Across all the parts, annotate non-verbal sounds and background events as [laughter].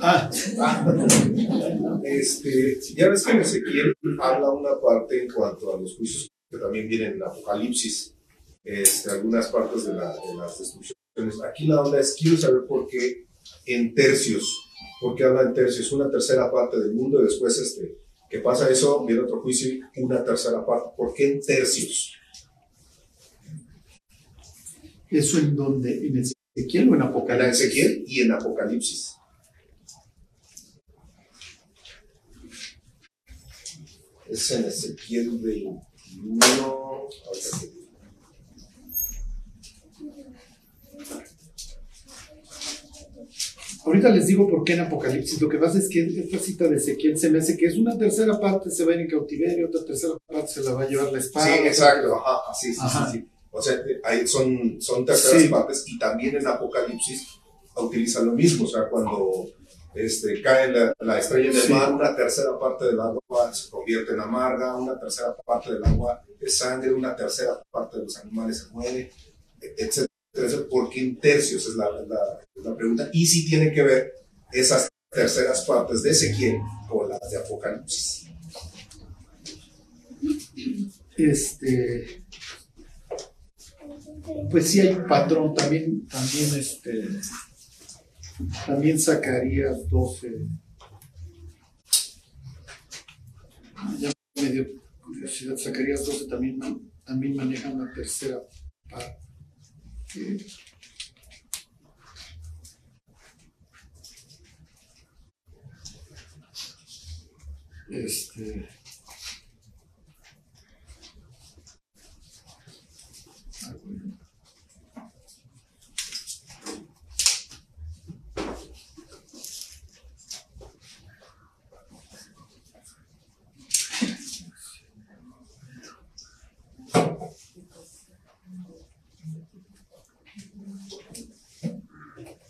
Ah, Este, ya ves que en Ezequiel habla una parte en cuanto a los juicios que también vienen en Apocalipsis, este, algunas partes de, la- de las destrucciones. Aquí la onda es, quiero saber por qué en tercios, por qué habla en tercios, una tercera parte del mundo y después este, que pasa eso, viene otro juicio una tercera parte. ¿Por qué en tercios? eso en donde, en Ezequiel o en En Apocalipsis. Ezequiel y en Apocalipsis. Es en Ezequiel 21. ahorita les digo por qué en Apocalipsis. Lo que pasa es que esta cita de Ezequiel se me hace que es una tercera parte se va a ir en cautiverio, otra tercera parte se la va a llevar la espada. Sí, exacto. Ajá, sí, sí, Ajá. sí, sí. O sea, ahí son, son terceras Sí. partes y también en Apocalipsis utilizan lo mismo. O sea, cuando este, cae la, la estrella en el Sí. mar, una tercera parte del agua se convierte en amarga, una tercera parte del agua es sangre, una tercera parte de los animales se muere, etcétera. ¿Por qué en tercios? Es la, la- la pregunta. Y si tiene que ver esas terceras partes de Ezequiel con las de Apocalipsis. Este. Pues sí hay un patrón, también, también este. También Zacarías 12. Ya me dio curiosidad. Zacarías 12 también, también maneja una tercera parte. Este. ah, bueno.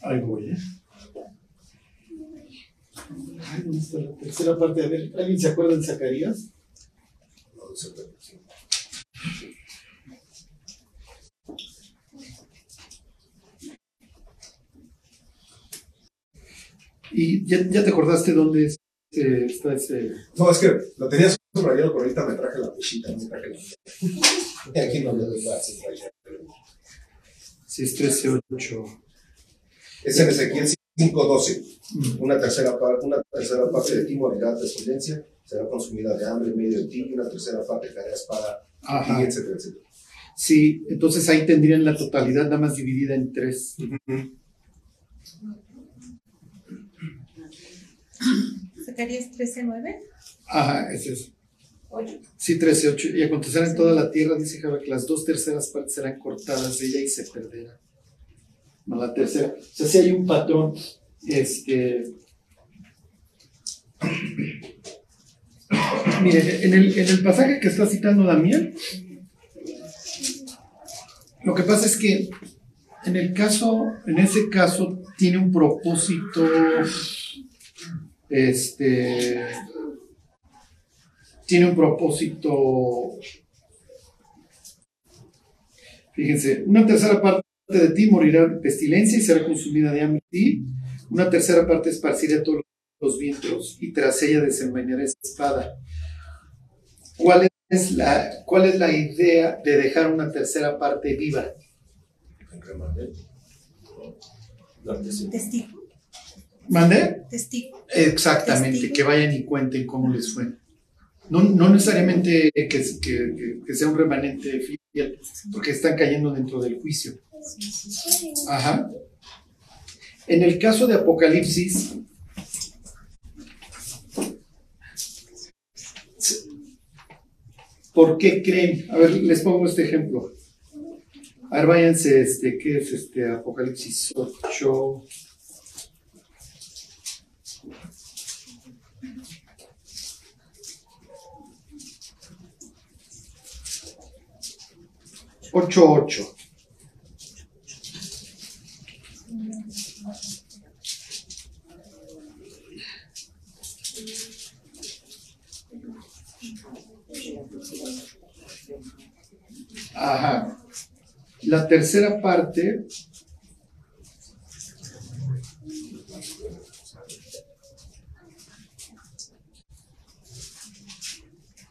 Ahí voy, ¿eh? Ay, ¿dónde tercera parte? A ver, ¿alguien se acuerda de Zacarías? No sí. ¿Y ya, ya te acordaste dónde es, eh, está ese? No, es que lo tenía subrayado, pero ahorita me traje la pechita, me traje la Y Aquí no le doy la subrayada. Si es 13.8. Es en Ezequiel 5.12. Mm. Una tercera, parte, una tercera parte de ti morirá de descendencia, será consumida de hambre en medio de ti, y una tercera parte caerá espada, Ajá. y etcétera, etcétera. Sí, entonces ahí tendrían la totalidad nada más dividida en tres. Zacarías 13:9. Ajá, ese es. Ocho. Sí, 13.8. Y acontecerá en toda la tierra, dice Jehová, que las dos terceras partes serán cortadas de ella y se perderá. La tercera. O sea, si hay un patrón, este. [clears throat] Mire, en el, en el pasaje que está citando Damián, lo que pasa es que en el caso, en ese caso, tiene un propósito, este, tiene un propósito, fíjense, una tercera parte de ti morirá de pestilencia y será consumida de hambre ti, una tercera parte esparcirá todos los vientos y tras ella desenvainará espada. ¿Cuál es la, cuál es la idea de dejar una tercera parte viva? Testigo. ¿Mandé? Testigo. Exactamente, Testigo. que vayan y cuenten cómo les fue. No, no necesariamente que- que- que sea un remanente fiel, porque están cayendo dentro del juicio. Ajá. En el caso de Apocalipsis, ¿por qué creen? A ver, les pongo este ejemplo. A ver, váyanse, este, ¿qué es este Apocalipsis 8? Ocho, ocho. Ajá. La tercera parte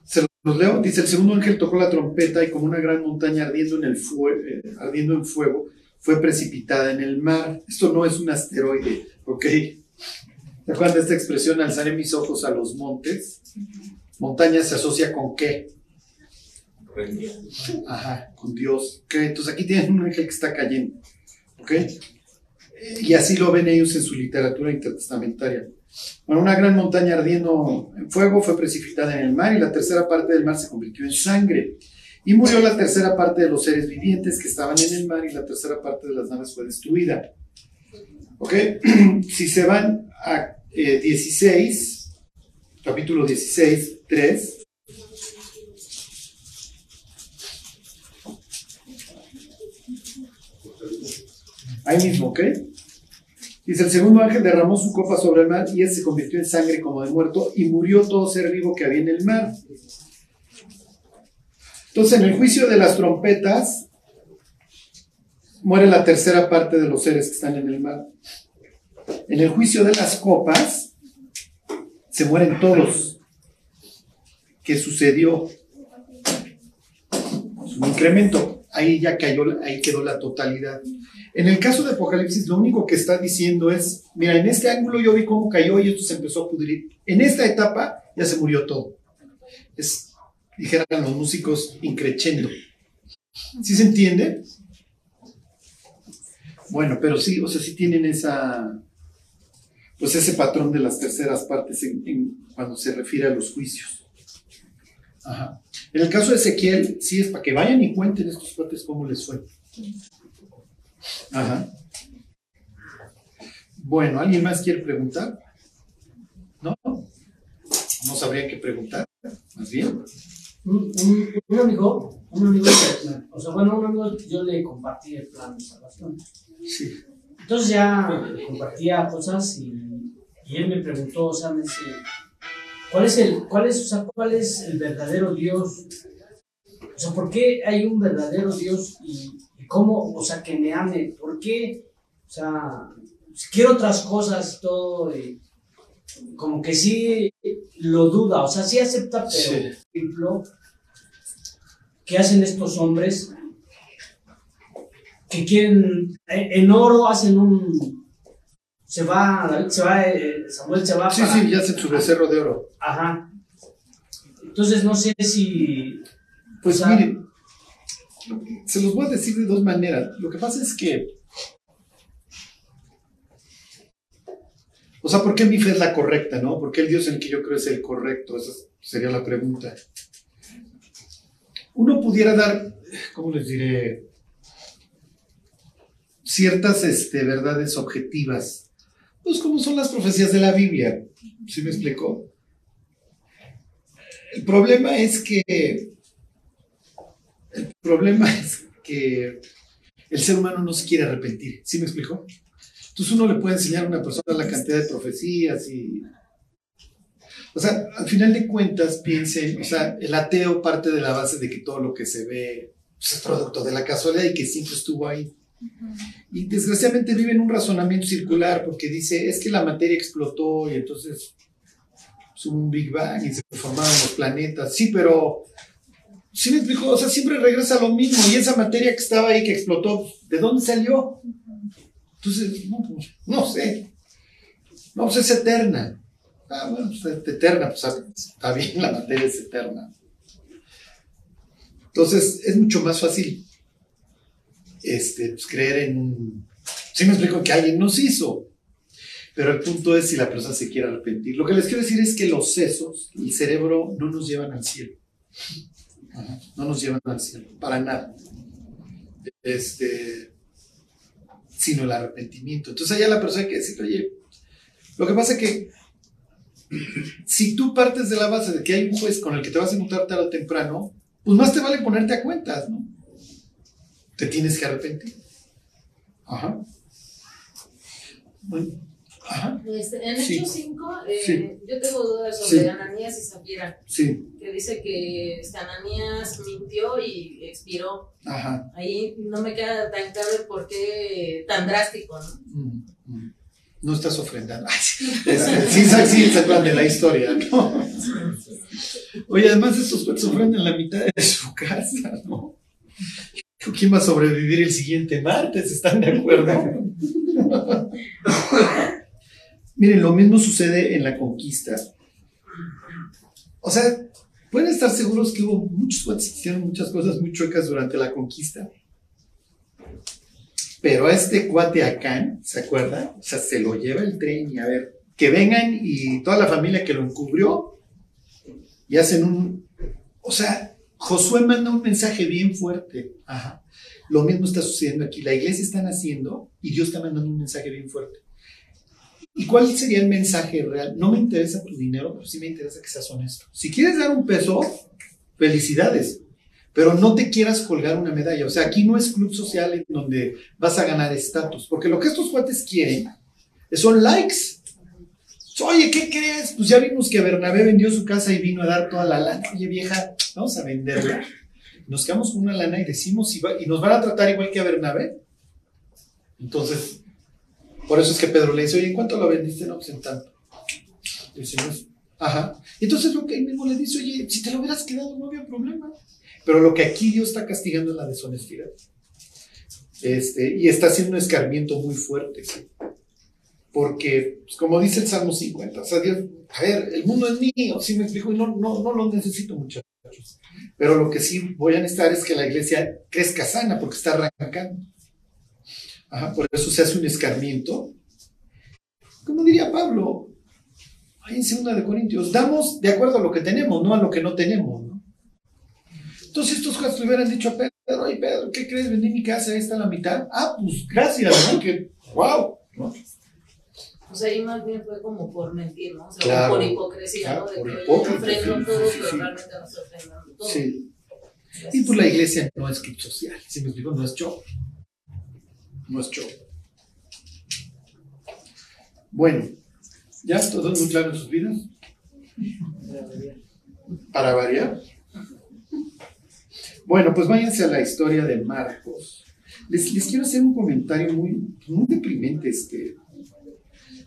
Se los leo. Dice, el segundo ángel tocó la trompeta y como una gran montaña ardiendo en, el eh, ardiendo en fuego fue precipitada en el mar. Esto no es un asteroide, ¿ok? ¿Se acuerdan de esta expresión? Alzaré mis ojos a los montes. Montaña se asocia con qué? Ajá, con Dios. Ok, entonces aquí tienen un ángel que está cayendo. ¿Ok? Y así lo ven ellos en su literatura intertestamentaria. Bueno, una gran montaña ardiendo en fuego fue precipitada en el mar y la tercera parte del mar se convirtió en sangre. Y murió la tercera parte de los seres vivientes que estaban en el mar y la tercera parte de las naves fue destruida. ¿Ok? [clears throat] Si se van a eh, 16, capítulo 16, 3. Ahí mismo, ¿ok? Dice, el segundo ángel derramó su copa sobre el mar y él se convirtió en sangre como de muerto y murió todo ser vivo que había en el mar. Entonces, en el juicio de las trompetas, muere la tercera parte de los seres que están en el mar. En el juicio de las copas, se mueren todos. ¿Qué sucedió? Pues un incremento. Ahí ya cayó, ahí quedó la totalidad. En el caso de Apocalipsis, lo único que está diciendo es, mira, en este ángulo yo vi cómo cayó y esto se empezó a pudrir. En esta etapa ya se murió todo. Es, dijeran los músicos, increchendo. ¿Sí se entiende? Bueno, pero sí, o sea, sí tienen esa, pues ese patrón de las terceras partes cuando se refiere a los juicios. Ajá. En el caso de Ezequiel, sí es para que vayan y cuenten estos cuates cómo les fue. Ajá. Bueno, ¿alguien más quiere preguntar? ¿No? No sabría qué preguntar, más bien. Un, un, un amigo, un amigo, o sea, bueno, un amigo, yo le compartí el plan de salvación. Sí. Entonces ya compartía cosas y, y él me preguntó, o sea, me dice, ¿cuál es el, cuál es, o sea, cuál es el verdadero Dios? O sea, ¿por qué hay un verdadero Dios y, y cómo, o sea, que me ame? ¿Por qué? O sea, si quiero otras cosas, todo, y como que sí lo duda, o sea, sí acepta, pero, Sí. por ejemplo, ¿qué hacen estos hombres? que quieren en en oro hacen un se va David se va eh, Samuel se va Sí, para- sí, ya hacen su becerro de oro. Ajá entonces no sé si Pues O sea- miren, se los voy a decir de dos maneras. Lo que pasa es que, o sea, ¿por qué mi fe es la correcta, no? ¿Por qué el Dios en el que yo creo es el correcto? Esa sería la pregunta. Uno pudiera dar, ¿cómo les diré? Ciertas este, verdades objetivas, pues como son las profecías de la Biblia. ¿Sí me explicó? El problema es que el problema es que el ser humano no se quiere arrepentir. ¿Sí me explicó? Entonces uno le puede enseñar a una persona la cantidad de profecías y... O sea, al final de cuentas, piensen, o sea, el ateo parte de la base de que todo lo que se ve pues, es producto de la casualidad y que siempre estuvo ahí. Y desgraciadamente vive en un razonamiento circular porque dice, es que la materia explotó y entonces hubo un Big Bang y se formaron los planetas. Sí, pero Sí me explico, o sea, siempre regresa lo mismo. Y esa materia que estaba ahí, que explotó, ¿de dónde salió? Entonces, no, pues, no sé. No, pues es eterna. Ah, bueno, pues es eterna, pues está bien, la materia es eterna. Entonces, es mucho más fácil este, pues, creer en. Sí me explico que alguien nos hizo. Pero el punto es si la persona se quiere arrepentir. Lo que les quiero decir es que los sesos, el cerebro, no nos llevan al cielo. No nos llevan al cielo, para nada. Este, sino el arrepentimiento. Entonces allá la persona hay que decir, oye, lo que pasa es que [clears throat] si tú partes de la base de que hay un juez con el que te vas a encontrar tarde o temprano, pues más te vale ponerte a cuentas, ¿no? Te tienes que arrepentir. Ajá. Bueno, Este, en Sí. Hechos 5, eh, Sí. yo tengo dudas sobre Sí. Ananías y Zafira, que dice que este, Ananías mintió y expiró. ajá. Ahí no me queda tan claro el por qué tan drástico, ¿no? Mm, mm. No estás ofrendando. [laughs] Sí, sí, se acuerdan de la historia, ¿no? Oye, además estos cuates ofrendan la mitad de su casa, ¿no? ¿Quién va a sobrevivir el siguiente martes? ¿Están de acuerdo? [laughs] Miren, lo mismo sucede en la conquista. O sea, pueden estar seguros que hubo muchos cuates que hicieron muchas cosas muy chuecas durante la conquista. Pero a este cuate acá, ¿se acuerda? O sea, se lo lleva el tren y a ver, que vengan y toda la familia que lo encubrió y hacen un... O sea, Josué manda un mensaje bien fuerte. Ajá. Lo mismo está sucediendo aquí. La iglesia está naciendo y Dios está mandando un mensaje bien fuerte. ¿Y cuál sería el mensaje real? No me interesa tu dinero, pero sí me interesa que seas honesto. Si quieres dar un peso, felicidades, pero no te quieras colgar una medalla. O sea, aquí no es club social en donde vas a ganar estatus, porque lo que estos cuates quieren son likes. Oye, ¿qué crees? Pues ya vimos que Bernabé vendió su casa y vino a dar toda la lana. Oye, vieja, vamos a venderla. Nos quedamos con una lana y decimos, y, y nos van a tratar igual que a Bernabé. Entonces, por eso es que Pedro le dice, oye, ¿en cuánto lo vendiste? No, pues en tanto. Dice, ajá. Entonces lo que él mismo le dice, oye, si te lo hubieras quedado no había problema. Pero lo que aquí Dios está castigando es la deshonestidad. Este, y está haciendo un escarmiento muy fuerte. ¿sí? Porque, pues, como dice el Salmo 50, o sea, Dios, a ver, el mundo es mío, sí me explico, y no, no, no lo necesito, muchachos. Pero lo que sí voy a necesitar es que la iglesia crezca sana, porque está arrancando. Ajá, por eso se hace un escarmiento. Como diría Pablo, ahí en 2 de Corintios, damos de acuerdo a lo que tenemos, no a lo que no tenemos. ¿no? Entonces estos jueces le hubieran dicho a Pedro, ay Pedro, ¿qué crees? Vendí mi casa, ahí está la mitad. Ah, pues gracias, ¿no? Que, wow. ¿no? O sea, ahí más bien fue como por mentir, ¿no? O sea, Claro, por hipocresía, claro, ¿no? De por que hipócrita, ofrendo sí, todo, sí, pero sí. realmente no se ofrendan todo. Sí. Y pues la iglesia no es club social, si me explico, no es show. No es show. Bueno, ¿ya todo es muy claro en sus vidas? Para variar. Bueno, pues váyanse a la historia de Marcos. Les, les quiero hacer un comentario muy, muy deprimente. Este.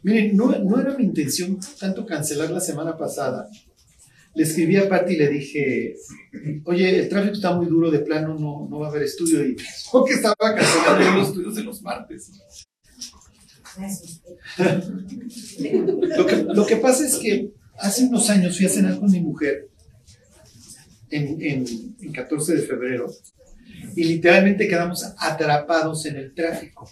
Miren, no, no era mi intención tanto cancelar la semana pasada. Le escribí a Patti y le dije, oye, el tráfico está muy duro, de plano no, no va a haber estudio. Y pensó que estaba cancelando los estudios de los martes. Lo que, lo que pasa es que hace unos años fui a cenar con mi mujer en, en, en 14 de febrero y literalmente quedamos atrapados en el tráfico.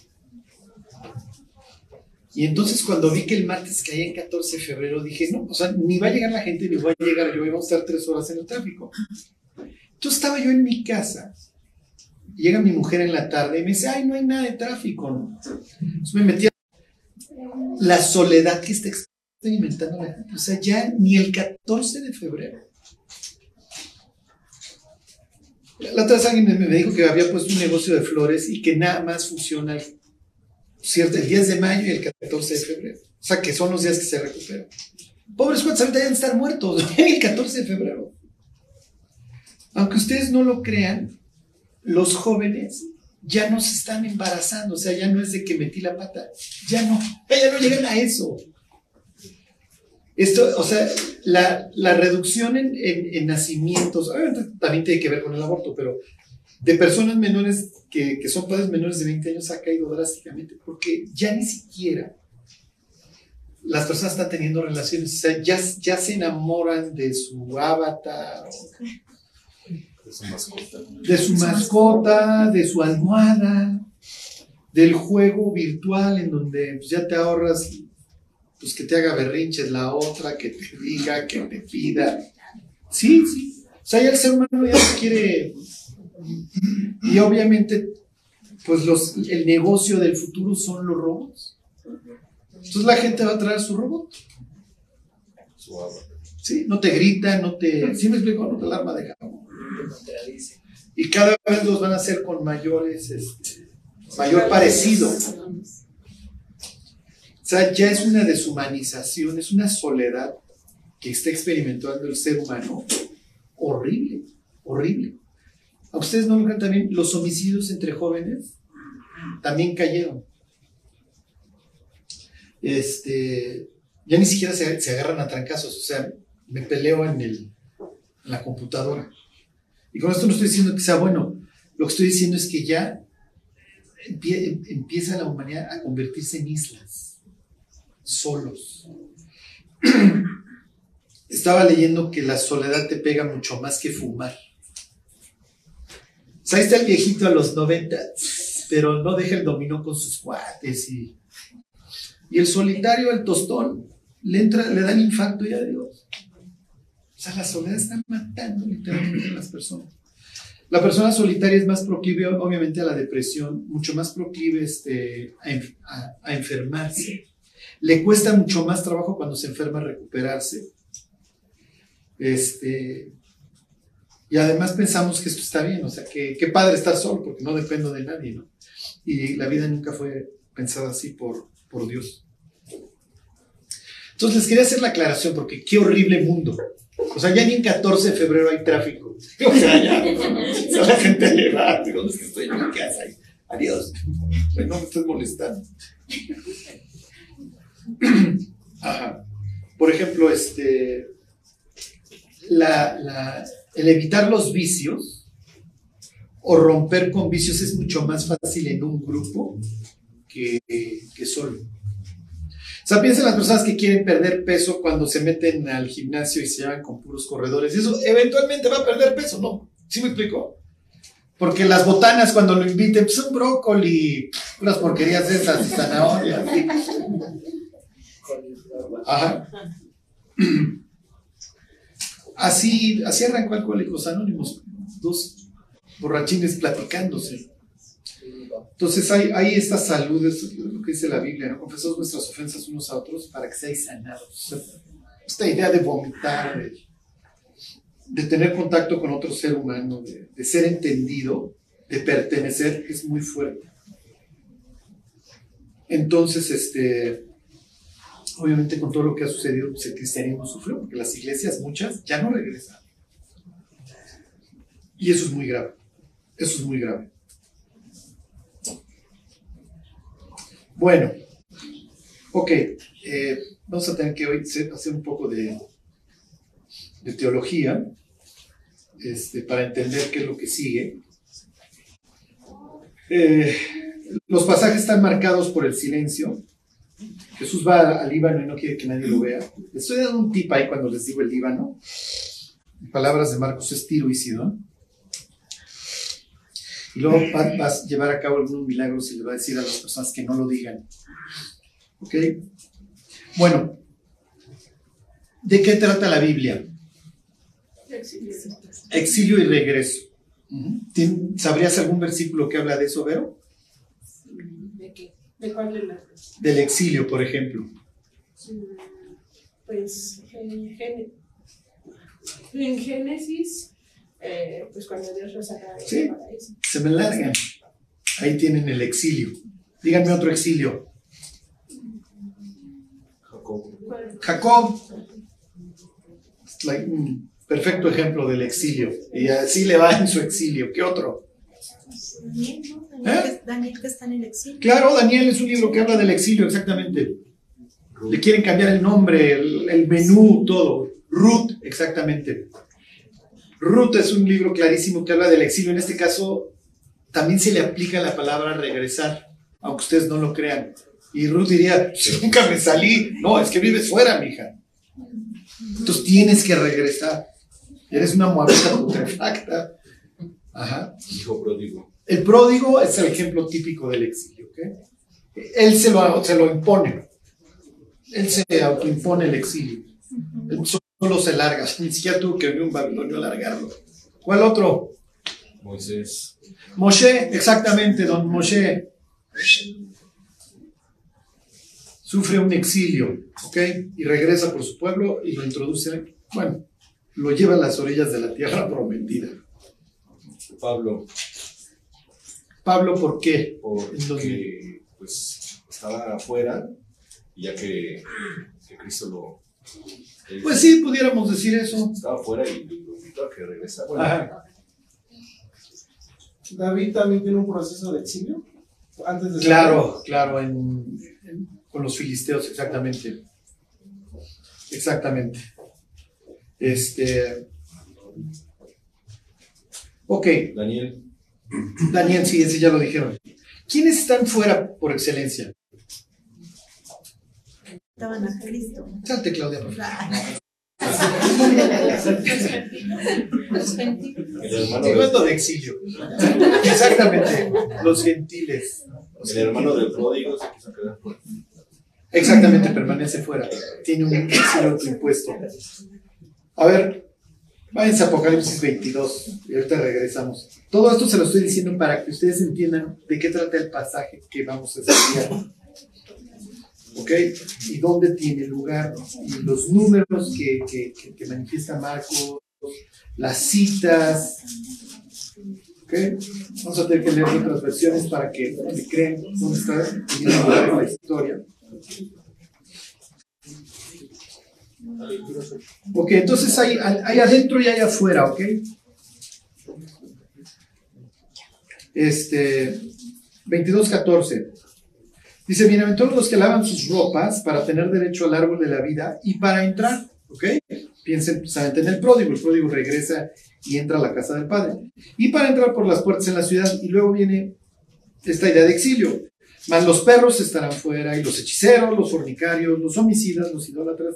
Y entonces cuando vi que el martes caía en 14 de febrero, dije, no, o sea, ni va a llegar la gente, ni voy a llegar yo, vamos a estar tres horas en el tráfico. Entonces estaba yo en mi casa, llega mi mujer en la tarde y me dice, ay, no hay nada de tráfico. Entonces me metí a la soledad que está experimentando la gente. O sea, ya ni el 14 de febrero. La otra vez alguien me dijo que había puesto un negocio de flores y que nada más funciona el, cierto, el 10 de mayo y el 14 de febrero. O sea, que son los días que se recuperan. Pobres cuates, ahorita deben estar muertos [laughs] el 14 de febrero. Aunque ustedes no lo crean, los jóvenes ya no se están embarazando, o sea, ya no es de que metí la pata, ya no, ya no llegan a eso. Esto, o sea, la, la reducción en, en, en, nacimientos, obviamente también tiene que ver con el aborto, pero de personas menores que, que son padres menores de 20 años ha caído drásticamente, porque ya ni siquiera las personas están teniendo relaciones, o sea, ya, ya se enamoran de su avatar, De su mascota. de su mascota, de su almohada, del juego virtual en donde pues, ya te ahorras pues que te haga berrinches la otra, que te diga, que te pida. Sí, sí. O sea, ya el ser humano ya no quiere. Y obviamente, pues los, el negocio del futuro son los robots. Entonces la gente va a traer su robot. Sí, no te grita, no te. ¿Sí me explico? No te alarma de jabón. Y cada vez los van a hacer con mayores, este, mayor parecido. O sea, ya es una deshumanización, es una soledad que está experimentando el ser humano horrible, horrible. ¿A ustedes no lo creen también? Los homicidios entre jóvenes también cayeron. Este, ya ni siquiera se, agarran a trancazos, o sea, me peleo en, el, la computadora. Y con esto no estoy diciendo que sea bueno, lo que estoy diciendo es que ya empie- empieza la humanidad a convertirse en islas, solos. [clears throat] Estaba leyendo que la soledad te pega mucho más que fumar. O sea, ahí está el viejito a los 90, pero no deja el dominó con sus cuates y, y el solitario, el tostón, le entra, le da el infarto y adiós. O sea, la soledad está matando literalmente a las personas. La persona solitaria es más proclive, obviamente, a la depresión, mucho más proclive este, a, a- a enfermarse. Le cuesta mucho más trabajo cuando se enferma recuperarse. Este, y además pensamos que esto está bien, o sea, que qué padre estar solo, porque no dependo de nadie, ¿no? Y la vida nunca fue pensada así por, por Dios. Entonces les quería hacer la aclaración, porque qué horrible mundo. O sea, ya ni en 14 de febrero hay tráfico. [laughs] O sea, ya, o sea, la gente le va, ¿dónde es que estoy en mi casa? Adiós. Pues no me estés molestando. [clears throat] Ajá. Por ejemplo, este, la, la- el evitar los vicios o romper con vicios es mucho más fácil en un grupo que, que solo. O sea, piensa en las personas que quieren perder peso cuando se meten al gimnasio y se llevan con puros corredores. Eso eventualmente va a perder peso, ¿no? ¿Sí me explico? Porque las botanas cuando lo inviten, pues son brócoli, unas porquerías de esas, zanahorias. [laughs] Ajá. [clears throat] [clears throat] Así, así arrancó Alcohólicos Anónimos, dos borrachines platicándose. Entonces hay, hay esta salud, es lo que dice la Biblia, ¿no? Confesad vuestras ofensas unos a otros para que seáis sanados. Esta idea de vomitar, de, de tener contacto con otro ser humano, de, de ser entendido, de pertenecer, es muy fuerte. Entonces, este, obviamente con todo lo que ha sucedido, pues el cristianismo sufrió, porque las iglesias, muchas, ya no regresan. Y eso es muy grave. Eso es muy grave. Bueno, ok, eh, vamos a tener que hoy hacer un poco de, de teología este, para entender qué es lo que sigue. Eh, los pasajes están marcados por el silencio. Jesús va al Líbano y no quiere que nadie lo vea. Les estoy dando un tip ahí cuando les digo el Líbano. En palabras de Marcos es Tiro y Sidón. Y luego va, va a llevar a cabo algunos milagros y le va a decir a las personas que no lo digan. ¿Ok? Bueno, ¿de qué trata la Biblia? Exilio y regreso. Ujú. ¿Tien- ¿Sabrías algún versículo que habla de eso, Vero? ¿De cuál de las dos? Del exilio, por ejemplo. Mm, Pues en, Gen- en Génesis, eh, pues cuando Dios lo saca del Sí. paraíso. Se me largan. Ahí tienen el exilio. Díganme otro exilio. Jacob. Jacob. Es like un perfecto ejemplo del exilio. Y así le va en su exilio. ¿Qué otro? Daniel, ¿no? Daniel, ¿Eh? que- Daniel que está en el exilio. Claro, Daniel es un libro que habla del exilio, exactamente. Le quieren cambiar el nombre, el, el menú, todo. Ruth, exactamente. Ruth es un libro clarísimo que habla del exilio. En este caso, también se le aplica la palabra regresar, aunque ustedes no lo crean. Y Ruth diría, "Pues, nunca me salí. No, es que vives fuera, mija. Entonces tienes que regresar. Eres una moabita putrefacta. Ajá. Hijo pródigo. El pródigo es el ejemplo típico del exilio. ¿ok? Él se lo, se lo impone. Él se autoimpone el exilio. Él solo se larga. [laughs] Ni siquiera tuvo que venir un babilonio a largarlo. ¿Cuál otro? Moisés. Moshe, exactamente, don Moshe. Sufre un exilio, ¿ok? Y regresa por su pueblo y lo introduce, bueno, lo lleva a las orillas de la tierra prometida. Pablo. Pablo, ¿por qué? Porque pues estaba afuera y ya que, que Cristo lo. él Pues sí, pudiéramos decir eso. Estaba afuera y lo invitó a que regresa. Bueno, Ajá. David también tiene un proceso de exilio antes de Claro, claro, en- en- con los filisteos, exactamente. Exactamente. Este. Ok, Daniel. Daniel, sí, ese ya lo dijeron. ¿Quiénes están fuera por excelencia? Estaban a Cristo. Salte, Claudia. por favor. Los gentiles. El hermano, Hablando de exilio. Exactamente, los gentiles. el hermano del pródigo se quiso quedar fuera. Exactamente, permanece fuera. Tiene un exilio impuesto. A ver, váyanse a Apocalipsis 22 y ahorita regresamos. Todo esto se lo estoy diciendo para que ustedes entiendan de qué trata el pasaje que vamos a estudiar. ¿Ok? Y dónde tiene lugar. Los números que, que, que- manifiesta Marcos, las citas. ¿Ok? Vamos a tener que leer otras versiones para que me crean dónde está la historia. Ok, entonces hay, hay adentro y hay afuera, ¿ok? Este, 22.14. Dice, bienaventurados los que lavan sus ropas para tener derecho al árbol de la vida y para entrar, ¿ok? Piensen precisamente en el pródigo, el pródigo regresa y entra a la casa del padre. Y para entrar por las puertas en la ciudad y luego viene esta idea de exilio. Mas los perros estarán fuera y los hechiceros, los fornicarios, los homicidas, los idólatras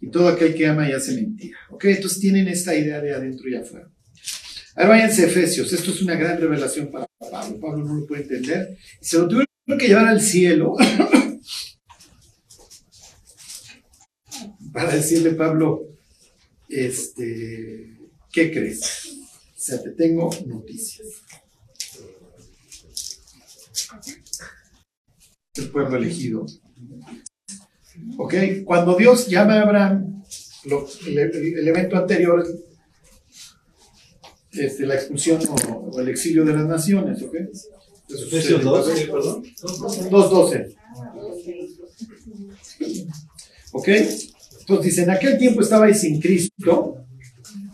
y todo aquel que ama y hace mentira. ¿Ok? Entonces tienen esta idea de adentro y afuera. Ahora váyanse a Efesios. Esto es una gran revelación para Pablo. Pablo no lo puede entender. Se lo tuvieron que llevar al cielo [laughs] para decirle, Pablo, este, ¿qué crees? O sea, te tengo noticias. El pueblo elegido. ¿Ok? Cuando Dios llama a Abraham, lo- el, el- evento anterior, este, la expulsión o, o el exilio de las naciones, ¿ok? Efesios sucede. 2, ¿sí, perdón. 2.12. ¿Ok? Entonces dice, en aquel tiempo estabais sin Cristo,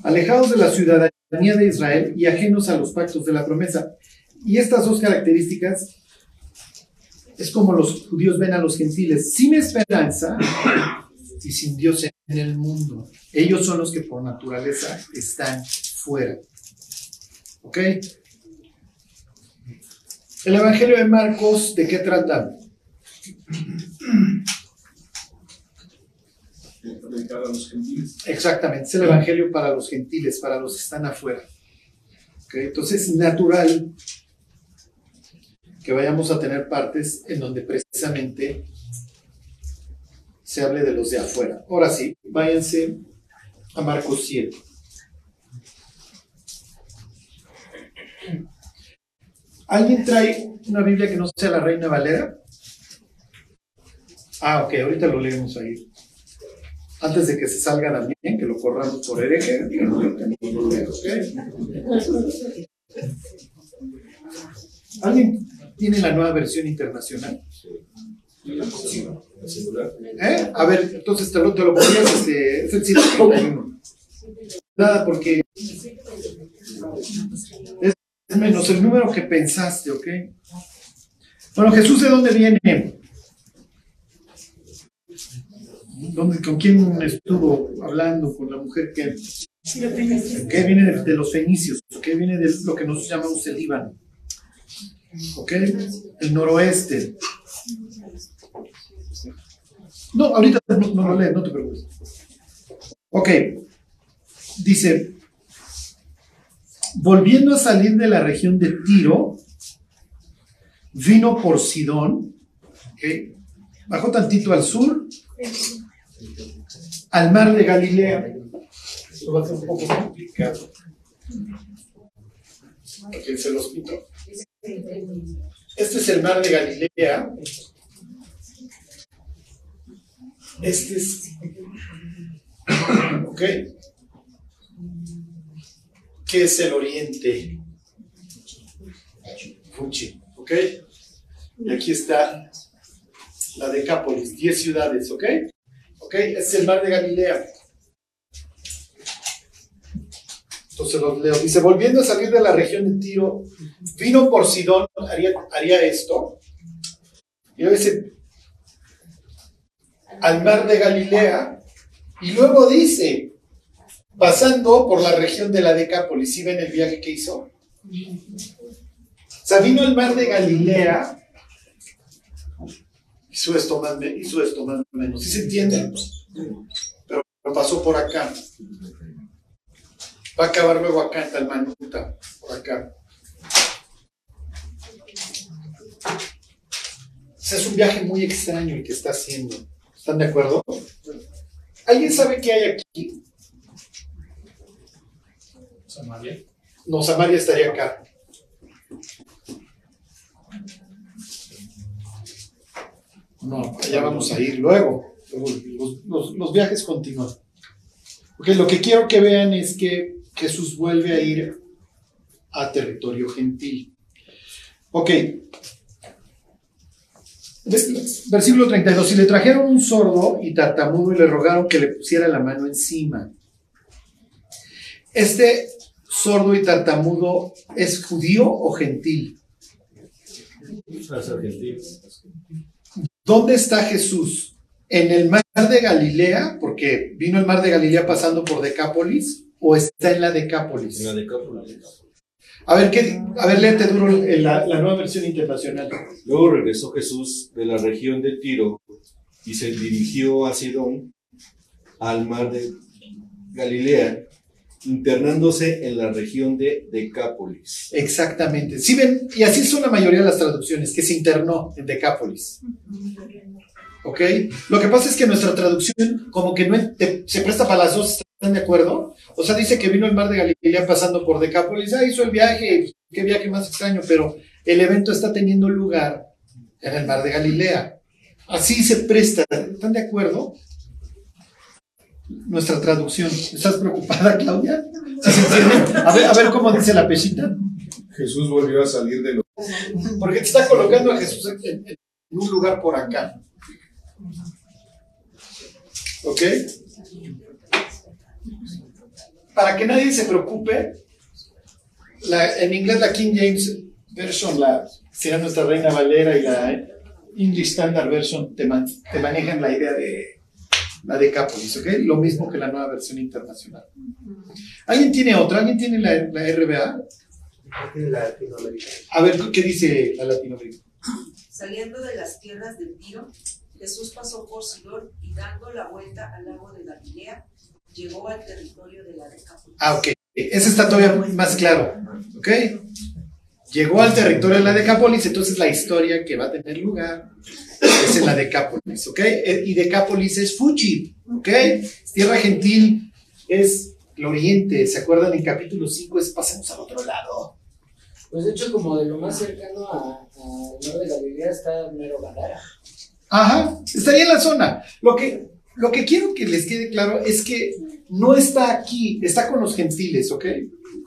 alejados de la ciudadanía de Israel y ajenos a los pactos de la promesa. Y estas dos características es como los judíos ven a los gentiles, sin esperanza y sin Dios en el mundo. Ellos son los que por naturaleza están fuera. ¿Ok? El Evangelio de Marcos, ¿de qué trata? Exactamente, es el Evangelio para los gentiles, para los que están afuera. ¿Ok? Entonces es natural que vayamos a tener partes en donde precisamente se hable de los de afuera. Ahora sí, váyanse a Marcos 7. ¿Alguien trae una Biblia que no sea la Reina Valera? Ah, ok, ahorita lo leemos ahí. Antes de que se salga también, que lo corramos por hereje, que no lo tenemos que leer, ¿ok? ¿Alguien tiene la nueva versión internacional? ¿Eh? A ver, entonces te lo, te lo ponías, este, es el 131. Nada, porque es menos el número que pensaste, ¿ok? Bueno, Jesús, ¿de dónde viene? ¿Dónde, ¿Con quién estuvo hablando? ¿Con la mujer que, que viene de, de los fenicios? ¿Ok? Viene de lo que nosotros llamamos el Líbano. ¿Ok? El noroeste. No, ahorita no, lo lees, no te preocupes. Ok. Dice, volviendo a salir de la región de Tiro, vino por Sidón, ok, bajó tantito al sur, al mar de Galilea. Esto va a ser un poco complicado. Ok, se los quito. Este es el mar de Galilea. Este es. [coughs] ¿Ok? ¿Qué es el oriente? Fuchi. ¿Ok? Y aquí está la Decápolis, 10 ciudades. ¿Ok? ¿Ok? Este es el mar de Galilea. Entonces los leo. Dice, volviendo a salir de la región de Tiro, vino por Sidón, haría, haría esto. Y luego dice, al mar de Galilea. Y luego dice, pasando por la región de la Decápolis. ¿Sí ven el viaje que hizo? O sea, vino al mar de Galilea. Hizo esto más, hizo esto más menos. ¿Sí se entiende? Pero pasó por acá. Va a acabar luego acá en Talmanuta, por acá. O sea, es un viaje muy extraño el que está haciendo. ¿Están de acuerdo? ¿Alguien sabe qué hay aquí? Samaria. No, Samaria estaría acá. No, allá vamos a ir luego. Luego Los, los- los viajes continúan. Ok, lo que quiero que vean es que Jesús vuelve a ir a territorio gentil. Ok. Versículo 32. Y le trajeron un sordo y tartamudo y le rogaron que le pusiera la mano encima. Este sordo y tartamudo es judío o gentil. ¿Dónde está Jesús? ¿En el mar de Galilea? Porque vino el mar de Galilea pasando por Decápolis o está en la Decápolis. En la Decápolis. A ver, ¿qué, a ver, léete duro la, la nueva versión internacional. Luego regresó Jesús de la región de Tiro y se dirigió a Sidón, al mar de Galilea, internándose en la región de Decápolis. Exactamente. Sí ven, y así son la mayoría de las traducciones, que se internó en Decápolis. ¿Ok? Lo que pasa es que nuestra traducción como que no te- se presta para las dos, ¿están de acuerdo? O sea, dice que vino el mar de Galilea pasando por Decápolis, ah, hizo el viaje, qué viaje más extraño, pero el evento está teniendo lugar en el mar de Galilea. Así se presta, ¿están de acuerdo? Nuestra traducción. ¿Estás preocupada, Claudia? ¿Sí se entiende? A ver, a ver cómo dice la pechita. Jesús volvió a salir de los Porque te está colocando a Jesús en, en un lugar por acá. ¿Ok? Para que nadie se preocupe, la- en inglés la King James Version, la, será nuestra Reina Valera y la English Standard Version te, man- te manejan la idea de la Decápolis, ¿ok? Lo mismo que la nueva versión internacional. ¿Alguien tiene otra? ¿Alguien tiene la, la RBA? A ver, ¿qué dice la Latinoamérica? Saliendo de las tierras del Tiro, Jesús pasó por Sidón y dando la vuelta al lago de Galilea, llegó al territorio de la Decápolis. Ah, ok. Ese está todavía más claro. ¿Ok? Llegó al territorio de la Decápolis, entonces la historia que va a tener lugar es en la Decápolis. ¿Ok? Eh, Y Decápolis es Fuji. ¿Ok? Tierra gentil es el oriente. ¿Se acuerdan? En capítulo 5 es pasemos al otro lado. Pues de hecho, como de lo más cercano a, a de Galilea está Mero Gadara. Ajá, estaría en la zona. Lo que, lo que quiero que les quede claro es que no está aquí, está con los gentiles, ¿ok?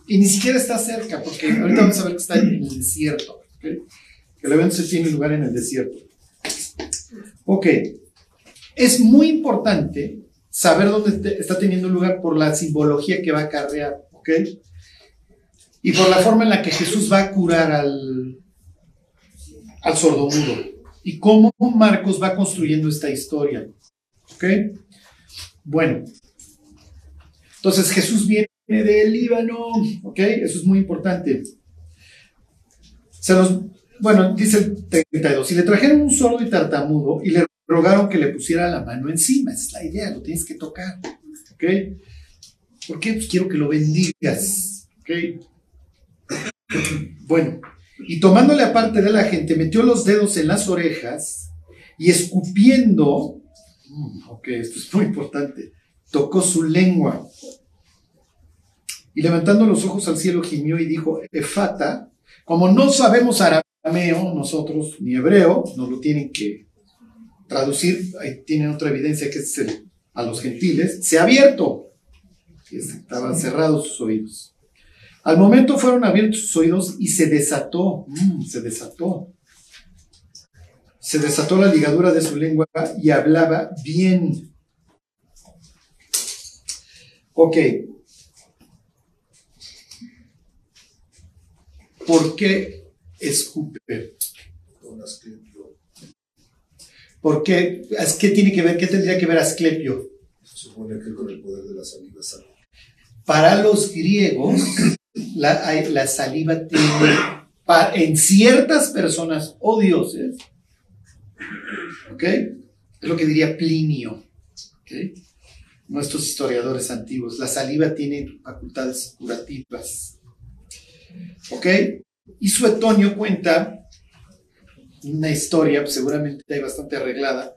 Y ni siquiera está cerca, porque ahorita vamos a ver que está en el desierto, ¿ok? Que el evento se tiene lugar en el desierto. Ok, es muy importante saber dónde está teniendo lugar por la simbología que va a acarrear, ¿ok? Y por la forma en la que Jesús va a curar al, al sordomudo y cómo Marcos va construyendo esta historia. ¿Ok? Bueno. Entonces Jesús viene del Líbano. ¿Ok? Eso es muy importante. Se los, bueno, dice el 32. Y le trajeron un sordo y tartamudo y le rogaron que le pusiera la mano encima. Es la idea, lo tienes que tocar. ¿Ok? ¿Por qué? Pues quiero que lo bendigas. ¿Ok? Bueno, y tomándole aparte de la gente, metió los dedos en las orejas y escupiendo, ok, esto es muy importante, tocó su lengua. Y levantando los ojos al cielo gimió y dijo, Efata, como no sabemos arameo nosotros, ni hebreo, nos lo tienen que traducir, ahí tienen otra evidencia que es el- a los gentiles, se ha abierto. Y estaban cerrados sus oídos. Al momento fueron abiertos sus oídos y se desató, mm, se desató. Se desató la ligadura de su lengua y hablaba bien. Ok. ¿Por qué escupe? ¿Por qué? ¿Qué tiene que ver? ¿Qué tendría que ver Asclepio? Se supone que con el poder de la saliva. Para los griegos, la, saliva tiene, en ciertas personas o dioses, ¿ok? Es lo que diría Plinio. Nuestros historiadores antiguos. La saliva tiene facultades curativas, ¿ok? Y Suetonio cuenta una historia, pues, seguramente hay bastante arreglada,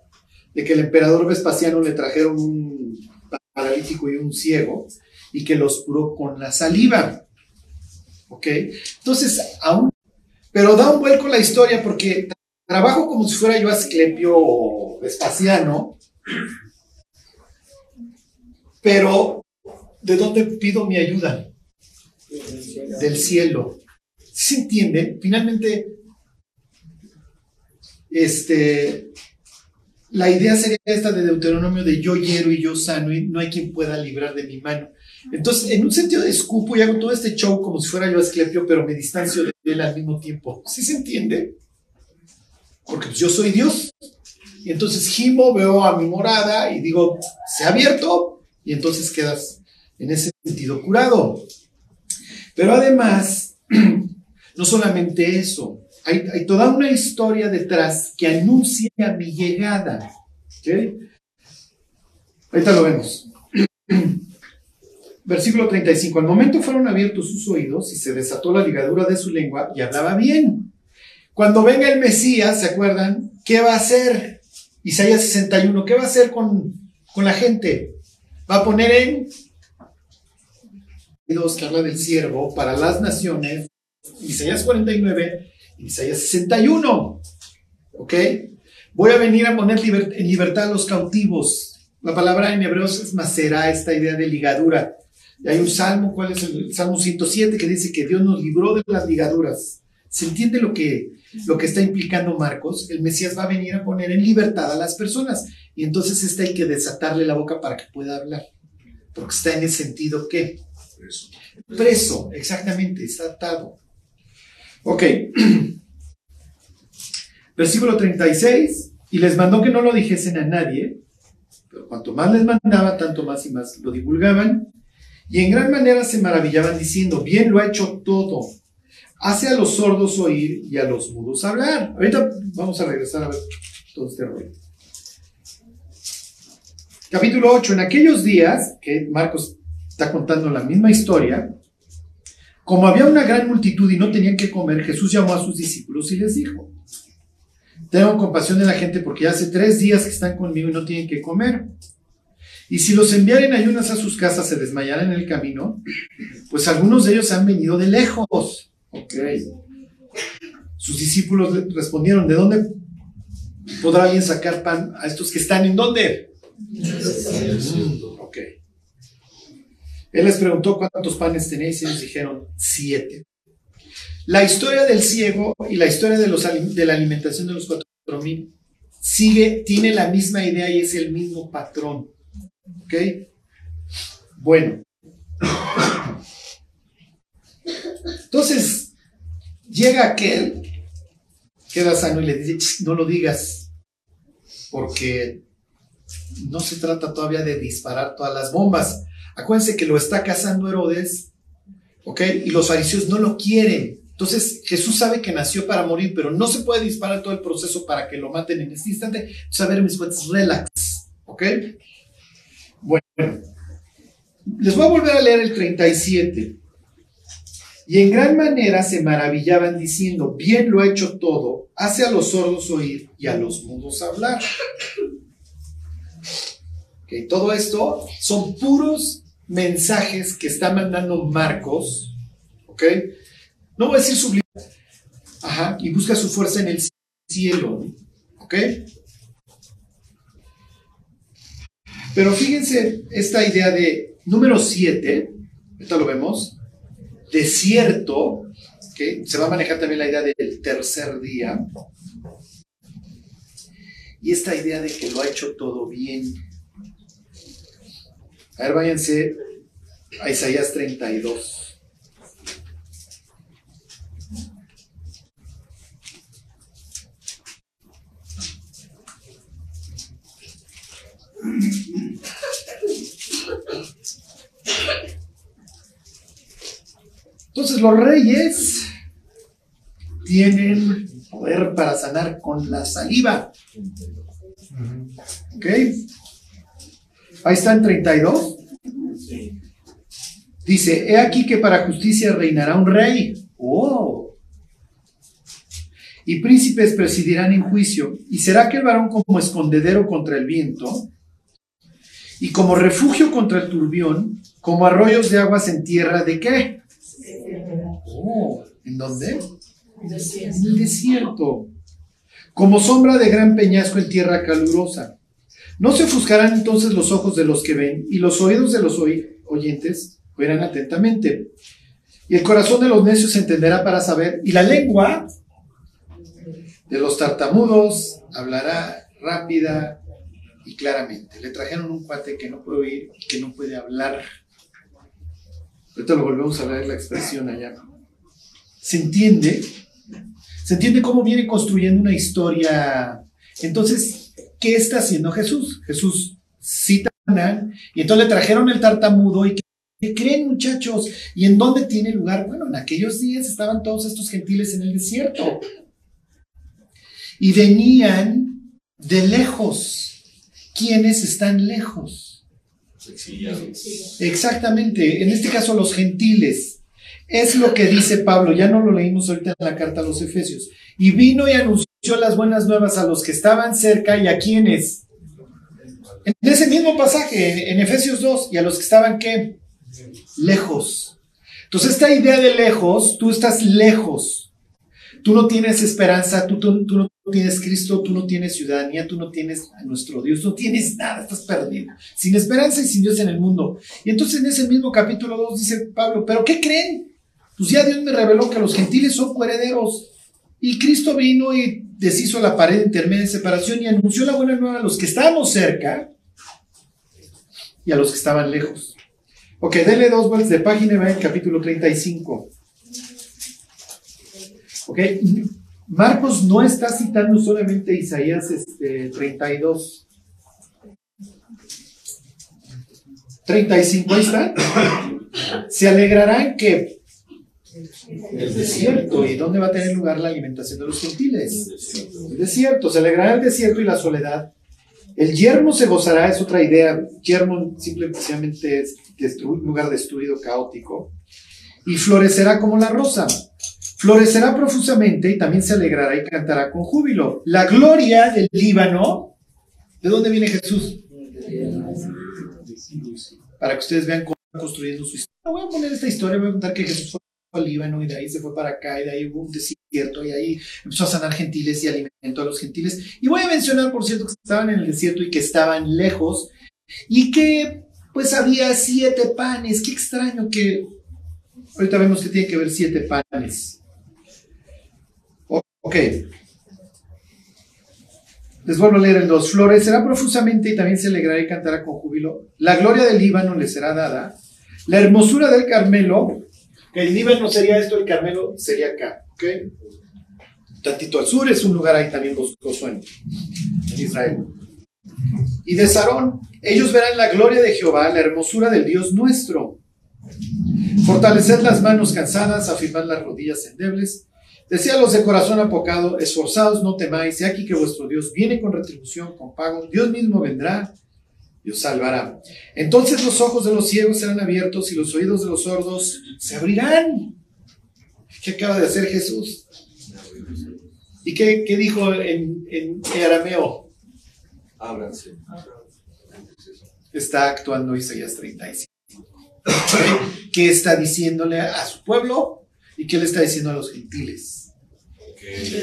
de que el emperador Vespasiano le trajeron un paralítico y un ciego y que los curó con la saliva. ¿Ok? Entonces, aún, pero da un vuelco la historia porque trabajo como si fuera yo Asclepio o Vespasiano, pero ¿de dónde pido mi ayuda? Del cielo. ¿Se entiende? Finalmente, este, la idea sería esta de Deuteronomio de yo hiero y yo sano y no hay quien pueda librar de mi mano. Entonces, en un sentido de escupo y hago todo este show como si fuera yo Asclepio, pero me distancio de él al mismo tiempo. ¿Sí se entiende? Porque pues, yo soy Dios. Y entonces gimo, veo a mi morada y digo, se ha abierto, y entonces quedas en ese sentido curado. Pero además, [clears throat] no solamente eso, hay, toda una historia detrás que anuncia mi llegada. ¿ok? Ahorita lo vemos. [clears throat] Versículo 35. Al momento fueron abiertos sus oídos y se desató la ligadura de su lengua y hablaba bien. Cuando venga el Mesías, ¿se acuerdan? ¿Qué va a hacer? Isaías 61. ¿Qué va a hacer con, con la gente? Va a poner en que habla del siervo para las naciones, Isaías 49, Isaías 61. ¿Ok? Voy a venir a poner liber- en libertad a los cautivos. La palabra en hebreo es macerá, esta idea de ligadura. Y hay un salmo, ¿cuál es el Salmo 107? Que dice que Dios nos libró de las ligaduras. ¿Se entiende lo que, lo que está implicando Marcos? El Mesías va a venir a poner en libertad a las personas. Y entonces este hay que desatarle la boca para que pueda hablar. Porque está en el sentido que Eso. preso, exactamente, está atado. Ok. [clears throat] Versículo 36. Y les mandó que no lo dijesen a nadie, pero cuanto más les mandaba, tanto más y más lo divulgaban. Y en gran manera se maravillaban diciendo, bien lo ha hecho todo. Hace a los sordos oír y a los mudos hablar. Ahorita vamos a regresar a ver todo este rollo. Capítulo 8. En aquellos días, que Marcos está contando la misma historia, como había una gran multitud y no tenían que comer, Jesús llamó a sus discípulos y les dijo, tengo compasión de la gente porque ya hace tres días que están conmigo y no tienen que comer. Y si los enviaren ayunas a sus casas, se desmayarán en el camino, pues algunos de ellos han venido de lejos. Ok. Sus discípulos le respondieron, ¿de dónde podrá alguien sacar pan a estos que están en dónde? Ok. Él les preguntó cuántos panes tenéis y ellos dijeron siete. La historia del ciego y la historia de, los, de la alimentación de los cuatro mil sigue, tiene la misma idea y es el mismo patrón. ¿Ok? Bueno. Entonces, llega aquel, queda sano y le dice, "Ch, no lo digas, porque no se trata todavía de disparar todas las bombas. Acuérdense que lo está cazando Herodes, ¿ok? Y los fariseos no lo quieren. Entonces Jesús sabe que nació para morir, pero no se puede disparar todo el proceso para que lo maten en este instante. Entonces, a ver, mis cuentas, relax, ¿ok? Bueno, les voy a volver a leer el 37. Y en gran manera se maravillaban diciendo, bien lo ha hecho todo, hace a los sordos oír y a los mudos hablar. Ok, todo esto son puros mensajes que está mandando Marcos, ¿ok? No voy a decir sublime, ajá, y busca su fuerza en el cielo, ¿ok? Pero fíjense esta idea de número 7, ahorita lo vemos, desierto, que se va a manejar también la idea del tercer día, y esta idea de que lo ha hecho todo bien. A ver, váyanse a Isaías 32. Los reyes tienen poder para sanar con la saliva. ¿Ok? Ahí está en 32. Dice, he aquí que para justicia reinará un rey. Oh. Y príncipes presidirán en juicio. Y será aquel varón como escondedero contra el viento y como refugio contra el turbión, como arroyos de aguas en tierra de qué? Oh, ¿En dónde? En el desierto. Como sombra de gran peñasco en tierra calurosa. No se ofuscarán entonces los ojos de los que ven y los oídos de los oyentes oirán atentamente. Y el corazón de los necios se entenderá para saber. Y la lengua de los tartamudos hablará rápida y claramente. Le trajeron un cuate que no puede oír que no puede hablar. Ahorita lo volvemos a ver la expresión allá. ¿Se entiende? ¿Se entiende cómo viene construyendo una historia? Entonces, ¿qué está haciendo Jesús? Jesús cita a y entonces le trajeron el tartamudo y ¿qué creen muchachos? ¿Y en dónde tiene lugar? Bueno, en aquellos días estaban todos estos gentiles en el desierto y venían de lejos quienes están lejos. Exactamente, en este caso los gentiles. Es lo que dice Pablo, ya no lo leímos ahorita en la carta a los Efesios. Y vino y anunció las buenas nuevas a los que estaban cerca y a quienes. En ese mismo pasaje, en Efesios 2, y a los que estaban qué? Lejos. Entonces esta idea de lejos, tú estás lejos. Tú no tienes esperanza, tú, tú, tú no tienes Cristo, tú no tienes ciudadanía, tú no tienes a nuestro Dios, no tienes nada, estás perdido, sin esperanza y sin Dios en el mundo. Y entonces en ese mismo capítulo 2 dice Pablo, ¿pero qué creen? Pues ya Dios me reveló que los gentiles son coherederos. Y Cristo vino y deshizo la pared intermedia de separación y anunció la buena nueva a los que estábamos cerca y a los que estaban lejos. Ok, denle dos vueltas de página y va en capítulo 35. Ok, Marcos no está citando solamente Isaías este, 32. 35, ahí está. Se alegrarán que el desierto. ¿Y dónde va a tener lugar la alimentación de los gentiles? El desierto. Se alegrará el desierto y la soledad. El yermo se gozará, es otra idea. Yermo simplemente es un lugar destruido, caótico. Y florecerá como la rosa florecerá profusamente y también se alegrará y cantará con júbilo. La gloria del Líbano, ¿de dónde viene Jesús? Para que ustedes vean cómo construyendo su historia. Voy a poner esta historia, voy a contar que Jesús fue al Líbano y de ahí se fue para acá y de ahí hubo un desierto y ahí empezó a sanar gentiles y alimentó a los gentiles. Y voy a mencionar, por cierto, que estaban en el desierto y que estaban lejos y que pues había siete panes. Qué extraño que ahorita vemos que tiene que haber siete panes. Ok. Les vuelvo a leer el 2. Florecerá profusamente y también se alegrará y cantará con júbilo. La gloria del Líbano le será dada. La hermosura del Carmelo, el Líbano sería esto, el Carmelo sería acá. Ok. Tantito al sur es un lugar ahí también boscoso en, Israel. Y de Sarón, ellos verán la gloria de Jehová, la hermosura del Dios nuestro. Fortaleced las manos cansadas, afirmad las rodillas endebles Decía los de corazón apocado, esforzados no temáis, y aquí que vuestro Dios viene con retribución, con pago, Dios mismo vendrá y os salvará. Entonces los ojos de los ciegos serán abiertos y los oídos de los sordos se abrirán. ¿Qué acaba de hacer Jesús? ¿Y qué, dijo en, en, arameo? Ábranse. Está actuando Isaías 35. ¿Qué está diciéndole a su pueblo? ¿Y qué le está diciendo a los gentiles?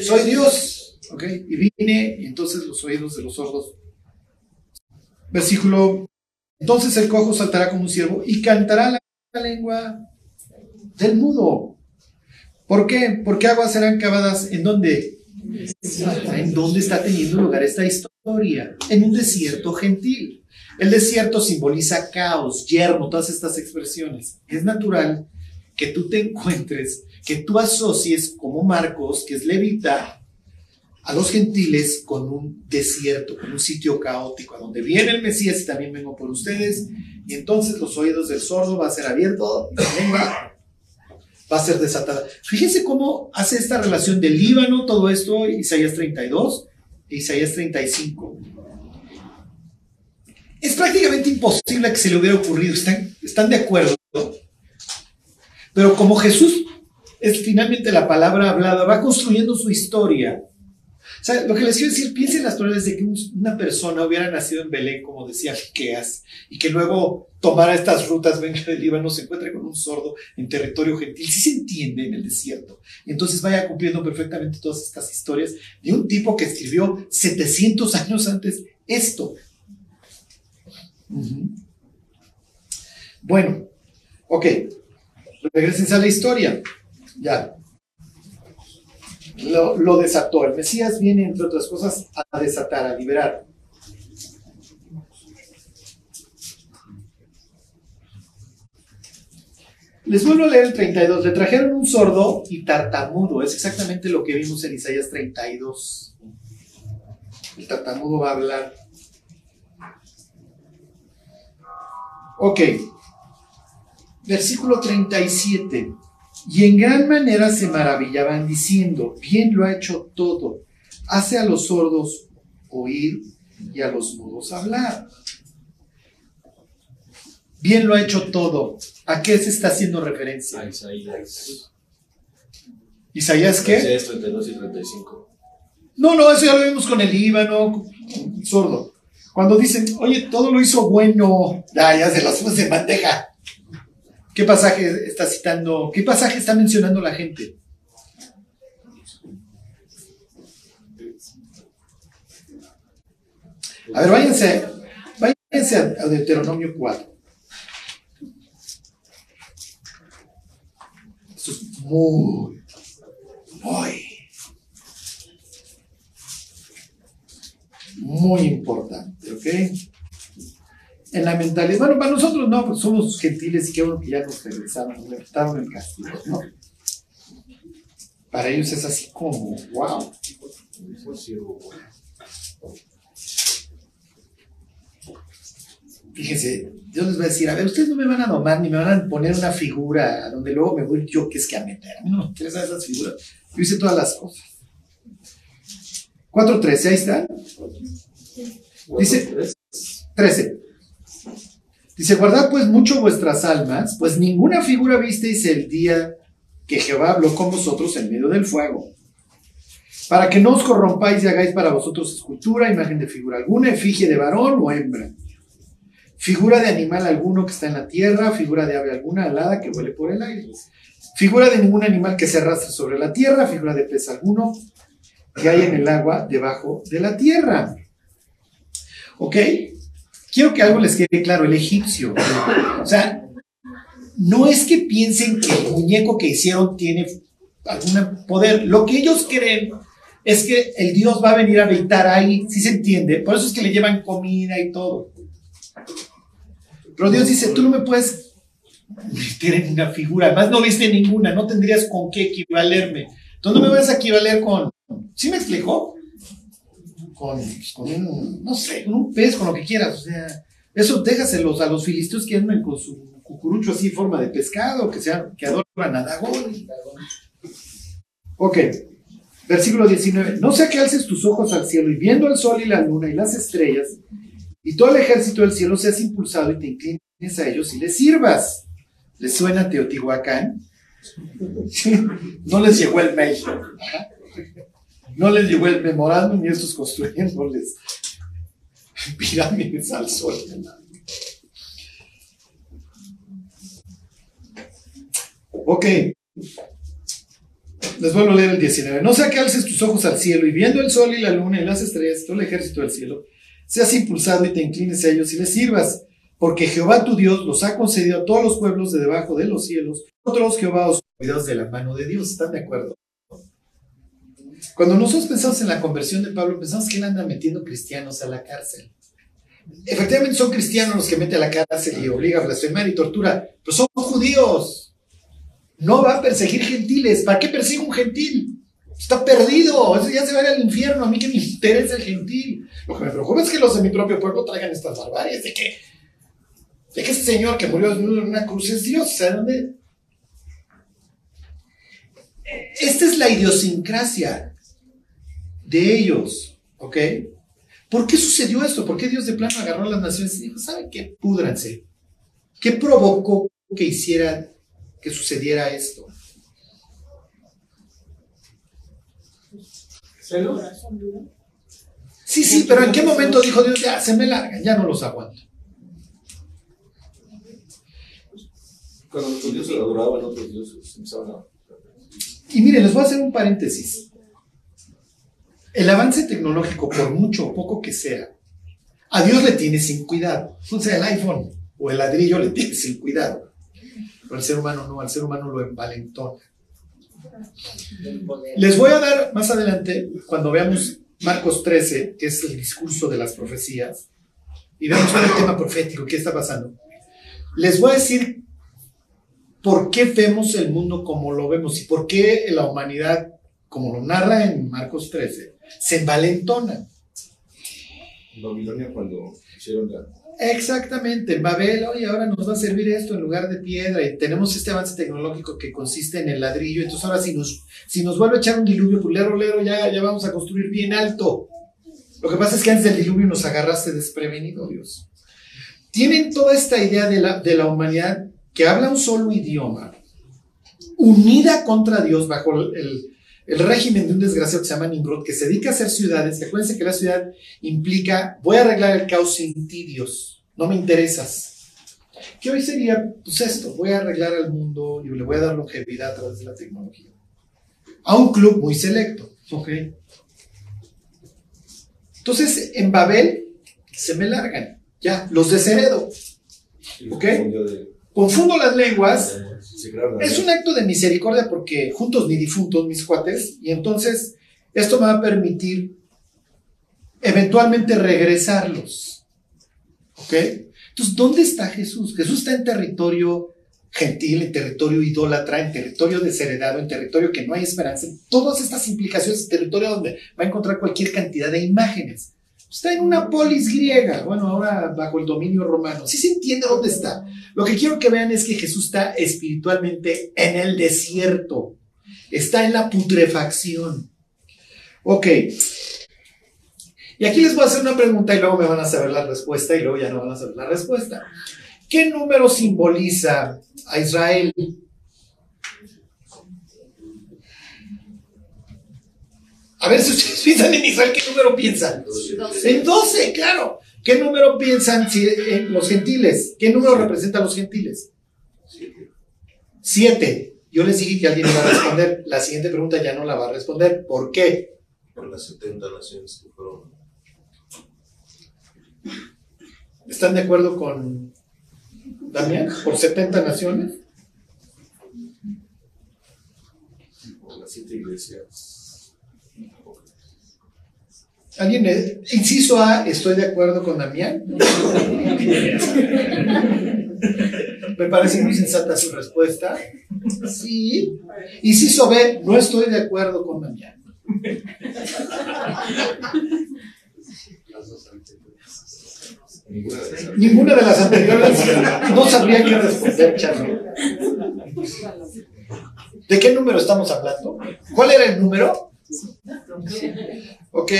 Soy Dios. ¿ok? Y vine y entonces los oídos de los sordos. Versículo. Entonces el cojo saltará como un ciervo y cantará la lengua del mudo. ¿Por qué? Porque aguas serán cavadas en dónde? ¿En dónde está teniendo lugar esta historia? En un desierto gentil. El desierto simboliza caos, yermo, todas estas expresiones. Es natural que tú te encuentres que tú asocies como Marcos, que es levita, a los gentiles con un desierto, con un sitio caótico, a donde viene el Mesías y también vengo por ustedes, y entonces los oídos del sordo va a ser abierto la lengua va a ser desatada. Fíjense cómo hace esta relación del Líbano, todo esto, Isaías 32 e Isaías 35. Es prácticamente imposible que se le hubiera ocurrido, ¿están, están de acuerdo? Pero como Jesús es finalmente la palabra hablada, va construyendo su historia. O sea, lo que les quiero decir, piensen las probabilidades de que un- una persona hubiera nacido en Belén, como decía Miqueas, y que luego tomara estas rutas, venga del Líbano, se encuentre con un sordo en territorio gentil. Sí se entiende en el desierto. Entonces vaya cumpliendo perfectamente todas estas historias de un tipo que escribió 700 años antes esto. Bueno, ok. Regresen a la historia. Ya. Lo, desató. El Mesías viene, entre otras cosas, a desatar, a liberar. Les vuelvo a leer el 32. Le trajeron un sordo y tartamudo. Es exactamente lo que vimos en Isaías 32. El tartamudo va a hablar. Ok. Versículo 37. Y en gran manera se maravillaban diciendo, bien lo ha hecho todo. Hace a los sordos oír y a los mudos hablar. Bien lo ha hecho todo. ¿A qué se está haciendo referencia? A Isaías. ¿Isaías qué? Isaías 32 y 35. No, no, eso ya lo vimos con el Líbano, sordo. Cuando dicen, oye, todo lo hizo bueno, ya, ya se las puse en bandeja. ¿Qué pasaje está citando? ¿Qué pasaje está mencionando la gente? A ver, váyanse, váyanse a, Deuteronomio 4. Esto es muy, muy, muy importante, ¿ok? En la mentalidad, bueno, para nosotros no, pues somos gentiles y qué bueno que ya nos regresaron, nos levantaron el castigo, ¿no? Para ellos es así como, wow. Fíjense, Dios les va a decir, a ver, ustedes no me van a domar ni me van a poner una figura donde luego me voy yo que es que a meter. A [laughs] mí no me interesan esas figuras. Yo hice todas las cosas. 4.13, ahí está. Dice 13. Dice, guardad pues mucho vuestras almas, pues ninguna figura visteis el día que Jehová habló con vosotros en medio del fuego. Para que no os corrompáis y hagáis para vosotros escultura, imagen de figura alguna, efigie de varón o hembra. Figura de animal alguno que está en la tierra, figura de ave alguna alada que vuele por el aire. Figura de ningún animal que se arrastre sobre la tierra, figura de pez alguno que hay en el agua debajo de la tierra. ¿Ok? Quiero que algo les quede claro, el egipcio. O sea, no es que piensen que el muñeco que hicieron tiene algún poder. Lo que ellos creen es que el Dios va a venir a habitar ahí, si se entiende. Por eso es que le llevan comida y todo. Pero Dios dice, tú no me puedes meter en una figura. Además, no viste ninguna, no tendrías con qué equivalerme. Entonces, no me vas a equivaler con... ¿Sí me explicó? Con, un, no sé, con un pez, con lo que quieras. O sea, eso déjaselos a los filisteos que andan con su cucurucho así forma de pescado, que, sea, que adoran a Dagón. Ok, versículo 19. No sea que alces tus ojos al cielo y viendo el sol y la luna y las estrellas, y todo el ejército del cielo seas impulsado y te inclines a ellos y les sirvas. ¿Les suena Teotihuacán? [laughs] No les llegó el mail. No les llegó el memorándum ni estos construyéndoles pirámides al sol. Ok. Les vuelvo a leer el 19. No sea que alces tus ojos al cielo y viendo el sol y la luna y las estrellas todo el ejército del cielo, seas impulsado y te inclines a ellos y les sirvas, porque Jehová tu Dios los ha concedido a todos los pueblos de debajo de los cielos. Otros Jehová os cuidados de la mano de Dios. ¿Están de acuerdo? Cuando nosotros pensamos en la conversión de Pablo, pensamos que él anda metiendo cristianos a la cárcel. Efectivamente son cristianos los que mete a la cárcel y obliga a blasfemar y tortura, pero son judíos. No va a perseguir gentiles. ¿Para qué persigue un gentil? Está perdido. Eso ya se va al infierno. A mí que me interesa el gentil. Lo que me preocupa es que los de mi propio pueblo traigan estas barbaries. ¿De qué? De que ese señor que murió en una cruz es Dios. ¿Sabe dónde? Esta es la idiosincrasia de ellos, ¿ok? ¿Por qué sucedió esto? ¿Por qué Dios de plano agarró a las naciones y dijo, ¿saben qué? Púdranse. ¿Qué provocó que hiciera, que sucediera esto? ¿Celos? Sí, sí, pero ¿en qué momento dijo Dios, ya, se me largan, ya no los aguanto? Cuando los dioses adoraban a otros dioses, empezaban a. Y miren, les voy a hacer un paréntesis. El avance tecnológico, por mucho o poco que sea, a Dios le tiene sin cuidado. O sea, el iPhone o el ladrillo le tiene sin cuidado. Pero al ser humano no, al ser humano lo envalentona. Les voy a dar más adelante, cuando veamos Marcos 13, que es el discurso de las profecías, y veamos el tema profético, qué está pasando. Les voy a decir por qué vemos el mundo como lo vemos y por qué la humanidad, como lo narra en Marcos 13, se envalentona. En Babilonia, cuando hicieron la. Exactamente, en Babel, oye, ahora nos va a servir esto en lugar de piedra y tenemos este avance tecnológico que consiste en el ladrillo, entonces ahora si nos, si nos vuelve a echar un diluvio, pues lero, lero, ya, ya vamos a construir bien alto. Lo que pasa es que antes del diluvio nos agarraste desprevenido, Dios. Tienen toda esta idea de la, de la humanidad que habla un solo idioma, unida contra Dios bajo el, el régimen de un desgraciado que se llama Nimrod, que se dedica a hacer ciudades. Acuérdense que la ciudad implica, voy a arreglar el caos sin ti, Dios, no me interesas. ¿Qué hoy sería? Pues esto, voy a arreglar al mundo y le voy a dar longevidad a través de la tecnología. A un club muy selecto, ¿ok? Entonces, en Babel se me largan, ya, los desheredo. ¿Ok? Confundo las lenguas, es un acto de misericordia porque juntos ni difuntos, mis cuates, y entonces esto me va a permitir eventualmente regresarlos. ¿Ok? Entonces, ¿dónde está Jesús? Jesús está en territorio gentil, en territorio idólatra, en territorio desheredado, en territorio que no hay esperanza, en todas estas implicaciones, territorio donde va a encontrar cualquier cantidad de imágenes. Está en una polis griega, bueno, ahora bajo el dominio romano. Sí se entiende dónde está. Lo que quiero que vean es que Jesús está espiritualmente en el desierto. Está en la putrefacción. Ok. Y aquí les voy a hacer una pregunta y luego me van a saber la respuesta y luego ya no van a saber la respuesta. ¿Qué número simboliza a Israel? A ver si ustedes piensan en Israel, ¿qué número piensan? En 12, claro. ¿Qué número piensan si- en los gentiles? ¿Qué número representan los gentiles? Siete. Yo les dije que alguien iba a responder. La siguiente pregunta ya no la va a responder. ¿Por qué? Por las 70 naciones que fueron. ¿Están de acuerdo con Damián? ¿Por 70 naciones? Por las siete iglesias. ¿Alguien? eh, Inciso A, estoy de acuerdo con Damián. Me parece muy sensata su respuesta. Sí. Inciso B, no estoy de acuerdo con Damián. Ninguna de las anteriores no sabría qué responder, Charlie. ¿De qué número estamos hablando? ¿Cuál era el número? Ok.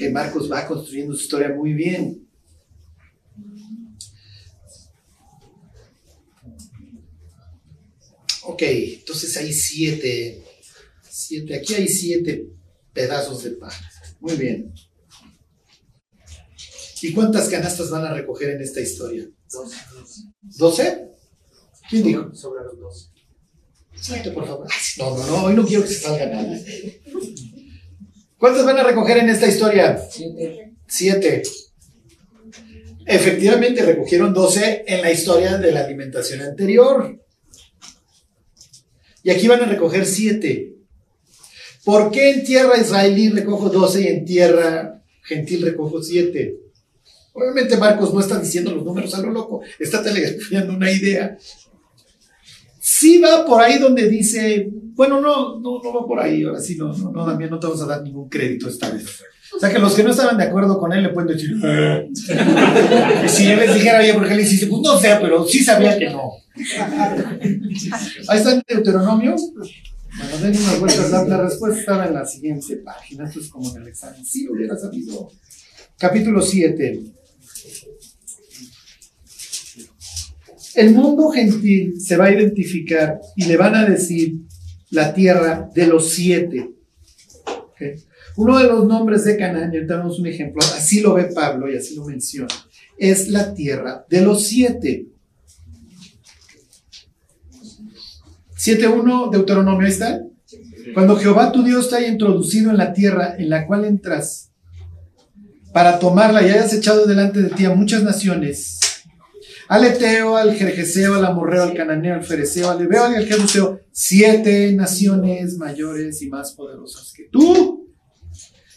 Que Marcos va construyendo su historia muy bien. Ok, entonces hay siete. Siete. Aquí hay siete pedazos de pan. Muy bien. ¿Y cuántas canastas van a recoger en esta historia? ¿Doce? ¿Quién dijo? Sobre los dos. Exacto, por favor. Ay, No, no, no, hoy no quiero que se salga nada. ¿Cuántas van a recoger en esta historia? Siete. Siete. Efectivamente, recogieron doce en la historia de la alimentación anterior. Y aquí van a recoger siete. ¿Por qué en tierra israelí recojo doce y en tierra gentil recojo siete? Obviamente Marcos no está diciendo los números a lo loco, está telegrafiando una idea. Sí va por ahí donde dice, bueno, no, no, no va por ahí, ahora sí, no, no, no, Damián, no te vamos a dar ningún crédito esta vez. O sea que los que no estaban de acuerdo con él le pueden decir, y si yo les dijera, oye, ¿por qué le hiciste? Pues no sé, pero sí sabía que no. Ahí está en Deuteronomio. Bueno, den unas vueltas. La, la respuesta estaba en la siguiente página. Esto es como en el examen. Sí, hubiera sabido. Capítulo 7. El mundo gentil se va a identificar y le van a decir la tierra de los siete. Uno de los nombres de Canaán, y ahorita damos un ejemplo, así lo ve Pablo y así lo menciona, es la tierra de los siete. 7.1 Deuteronomio, ahí está. Cuando Jehová tu Dios te haya introducido en la tierra en la cual entras para tomarla y hayas echado delante de ti a muchas naciones, al Eteo, al Jerjeseo, al Amorreo, al Cananeo, al Fereceo, al Ebeo y al Jebuseo, siete naciones mayores y más poderosas que tú.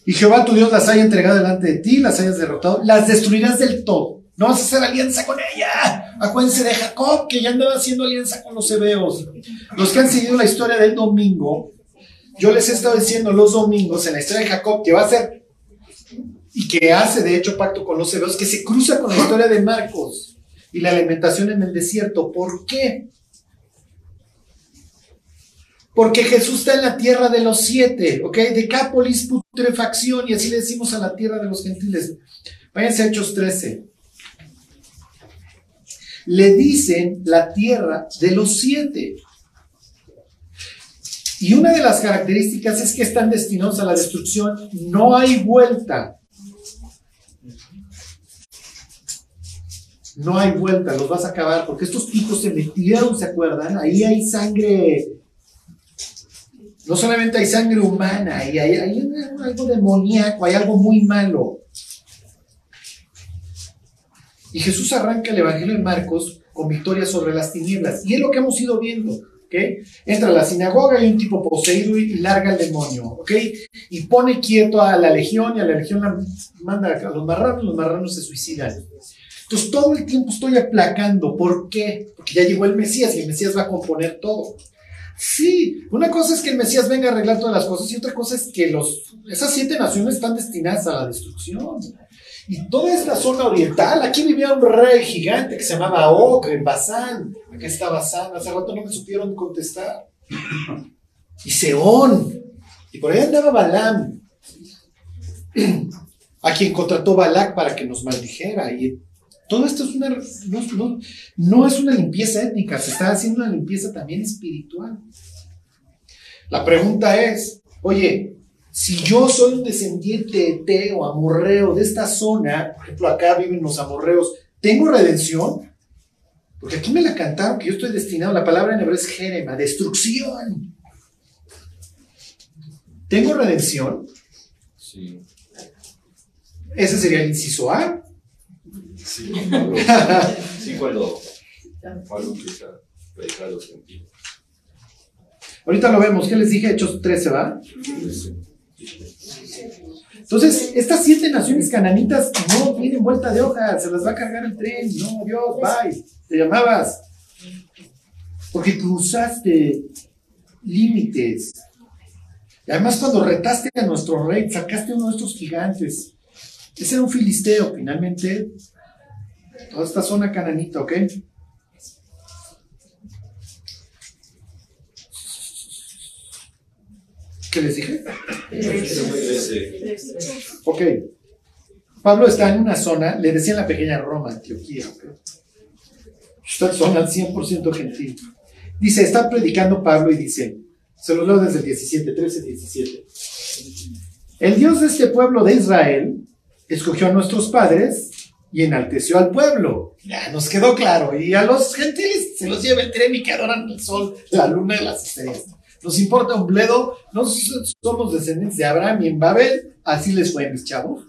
Y Jehová tu Dios las haya entregado delante de ti, las hayas derrotado, las destruirás del todo. No vas a hacer alianza con ella. Acuérdense de Jacob, que ya andaba haciendo alianza con los hebeos. Los que han seguido la historia del domingo, yo les he estado diciendo los domingos en la historia de Jacob que va a ser y que hace de hecho pacto con los hebeos, que se cruza con la historia de Marcos y la alimentación en el desierto. ¿Por qué? Porque Jesús está en la tierra de los siete, ¿ok? Decápolis, putrefacción, y así le decimos a la tierra de los gentiles. Váyanse a Hechos 13. Le dicen la tierra de los siete. Y una de las características es que están destinados a la destrucción. No hay vuelta. No hay vuelta, los vas a acabar, porque estos tipos se metieron, ¿se acuerdan? Ahí hay sangre no solamente hay sangre humana, hay, hay, hay algo demoníaco, hay algo muy malo. Y Jesús arranca el Evangelio de Marcos con victoria sobre las tinieblas. Y es lo que hemos ido viendo. ¿ok? Entra a la sinagoga y un tipo poseído y larga al demonio. ¿ok? Y pone quieto a la legión y a la legión la manda a los marranos, los marranos se suicidan. Entonces todo el tiempo estoy aplacando. ¿Por qué? Porque ya llegó el Mesías y el Mesías va a componer todo. Sí, una cosa es que el Mesías venga a arreglar todas las cosas y otra cosa es que los, esas siete naciones están destinadas a la destrucción. Y toda esta zona oriental, aquí vivía un rey gigante que se llamaba Og en Basán. Acá está Basán, hace rato no me supieron contestar. Y Seón. Y por ahí andaba Balaam, [clears throat] a quien contrató Balak para que nos maldijera. Y todo esto es una, no, no, no es una limpieza étnica, se está haciendo una limpieza también espiritual. La pregunta es, oye, si yo soy un descendiente de Teo, amorreo, de esta zona, por ejemplo, acá viven los amorreos, ¿tengo redención? Porque aquí me la cantaron que yo estoy destinado, la palabra en hebreo es jerema, destrucción. ¿Tengo redención? Sí. Ese sería el inciso A. Sí, Pablo, [laughs] sí, cuando Pablo empieza a predicar a los gentiles. Ahorita lo vemos, ¿qué les dije? Hechos 13, ¿va? Entonces, estas siete naciones cananitas no tienen vuelta de hoja, se las va a cargar el tren. No, Dios, bye. Te llamabas. Porque cruzaste límites. Y además, cuando retaste a nuestro rey, sacaste uno de estos gigantes. Ese era un filisteo, finalmente. Toda esta zona cananita, ¿ok? ¿Qué les dije? Ok. Pablo está en una zona, le decían la pequeña Roma, Antioquía. ¿ok? Esta zona 100% gentil. Dice, está predicando Pablo y dice, se lo leo desde el 17, 13, 17. El Dios de este pueblo de Israel escogió a nuestros padres y enalteció al pueblo. Ya nos quedó claro. Y a los gentiles se los lleva el tren y que adoran el sol, la luna y las estrellas. Nos importa un bledo. No somos descendientes de Abraham y en Babel. Así les fue, mis chavos.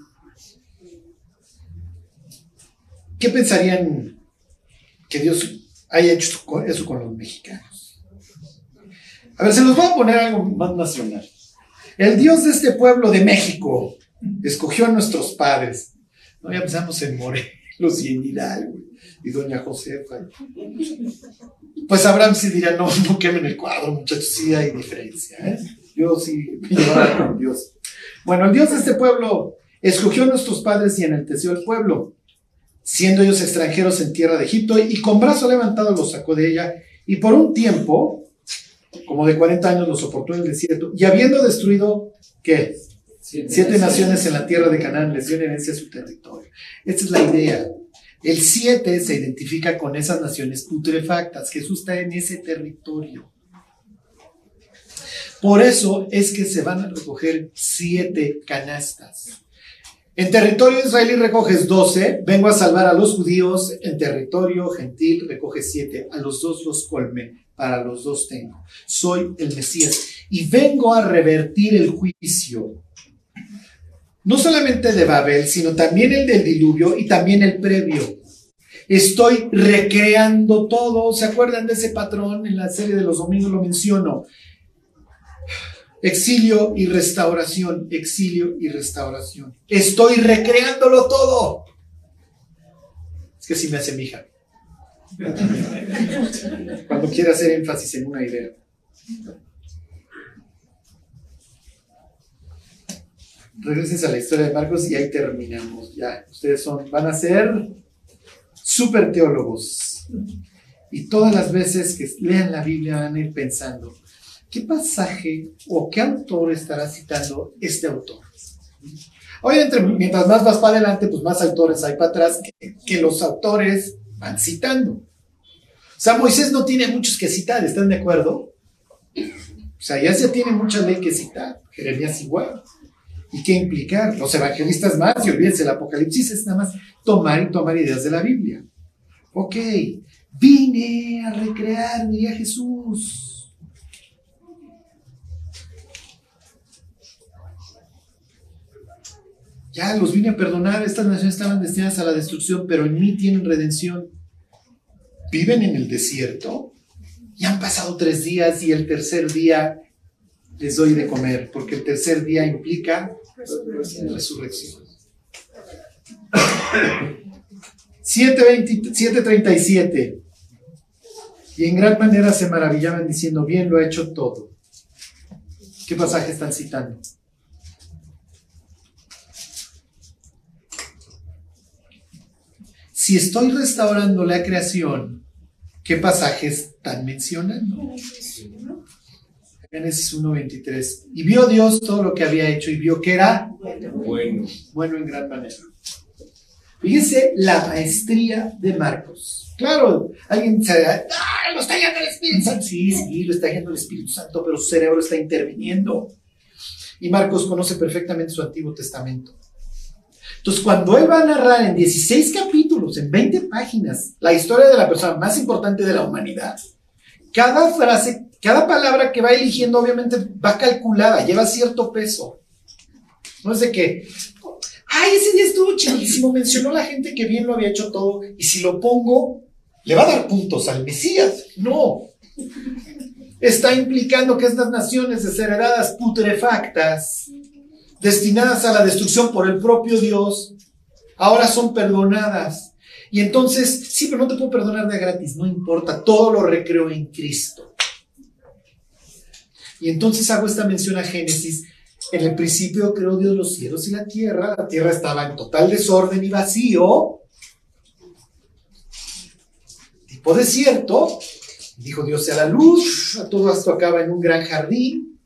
¿Qué pensarían que Dios haya hecho eso con los mexicanos? A ver, se los voy a poner algo más nacional. El Dios de este pueblo de México escogió a nuestros padres. No, ya pensamos en Morelos y en Hidalgo y Doña Josefa. Pues Abraham sí dirá, no, no quemen el cuadro, muchachos, sí hay diferencia. ¿eh? Yo sí con Dios. Bueno, el Dios de este pueblo escogió a nuestros padres y enalteció al pueblo, siendo ellos extranjeros en tierra de Egipto, y con brazo levantado los sacó de ella, y por un tiempo, como de 40 años, los soportó en el desierto, y habiendo destruido, ¿qué? Siete naciones en la tierra de Canaán les dio en herencia su territorio. Esta es la idea. El siete se identifica con esas naciones putrefactas. Jesús está en ese territorio. Por eso es que se van a recoger siete canastas. En territorio israelí recoges doce, vengo a salvar a los judíos, en territorio gentil recoges siete, a los dos los colme, para los dos tengo. Soy el Mesías y vengo a revertir el juicio no solamente de Babel, sino también el del diluvio y también el previo. Estoy recreando todo. ¿Se acuerdan de ese patrón? En la serie de los domingos lo menciono. Exilio y restauración, exilio y restauración. Estoy recreándolo todo. Es que si me hace mi. Cuando quiere hacer énfasis en una idea. Regresen a la historia de Marcos y ahí terminamos. Ya, ustedes son, van a ser súper teólogos. Y todas las veces que lean la Biblia van a ir pensando, ¿qué pasaje o qué autor estará citando este autor? Obviamente, mientras más vas para adelante, pues más autores hay para atrás que, que los autores van citando. O sea, Moisés no tiene muchos que citar, ¿están de acuerdo? O sea, ya se tiene mucha ley que citar. Jeremías igual. ¿Y qué implicar? Los evangelistas más, y olvídense, el Apocalipsis es nada más tomar y tomar ideas de la Biblia. Ok, vine a recrear, diría Jesús. Ya los vine a perdonar, estas naciones estaban destinadas a la destrucción, pero en mí tienen redención. Viven en el desierto y han pasado tres días y el tercer día les doy de comer, porque el tercer día implica resurrección. 7.37. Y en gran manera se maravillaban diciendo, bien lo ha hecho todo. ¿Qué pasaje están citando? Si estoy restaurando la creación, ¿qué pasajes están mencionando? Génesis 1.23. Y vio Dios todo lo que había hecho y vio que era Bueno. bueno en gran manera. Fíjense la maestría de Marcos. Claro, alguien se ¡ah, lo está guiando el Espíritu Santo! Sí, sí, lo está guiando el Espíritu Santo, pero su cerebro está interviniendo. Y Marcos conoce perfectamente su Antiguo Testamento. Entonces, cuando él va a narrar en 16 capítulos, en 20 páginas, la historia de la persona más importante de la humanidad, cada frase, cada palabra que va eligiendo, obviamente va calculada, lleva cierto peso. No es de que, ay, ese día estuvo chidísimo, mencionó la gente que bien lo había hecho todo, y si lo pongo, le va a dar puntos al Mesías. No. Está implicando que estas naciones desheredadas, putrefactas, destinadas a la destrucción por el propio Dios, ahora son perdonadas. Y entonces, sí, pero no te puedo perdonar de gratis, no importa, todo lo recreo en Cristo. Y entonces hago esta mención a Génesis. En el principio creó Dios los cielos y la tierra. La tierra estaba en total desorden y vacío. Tipo desierto. Dijo Dios sea la luz. Todo esto acaba en un gran jardín.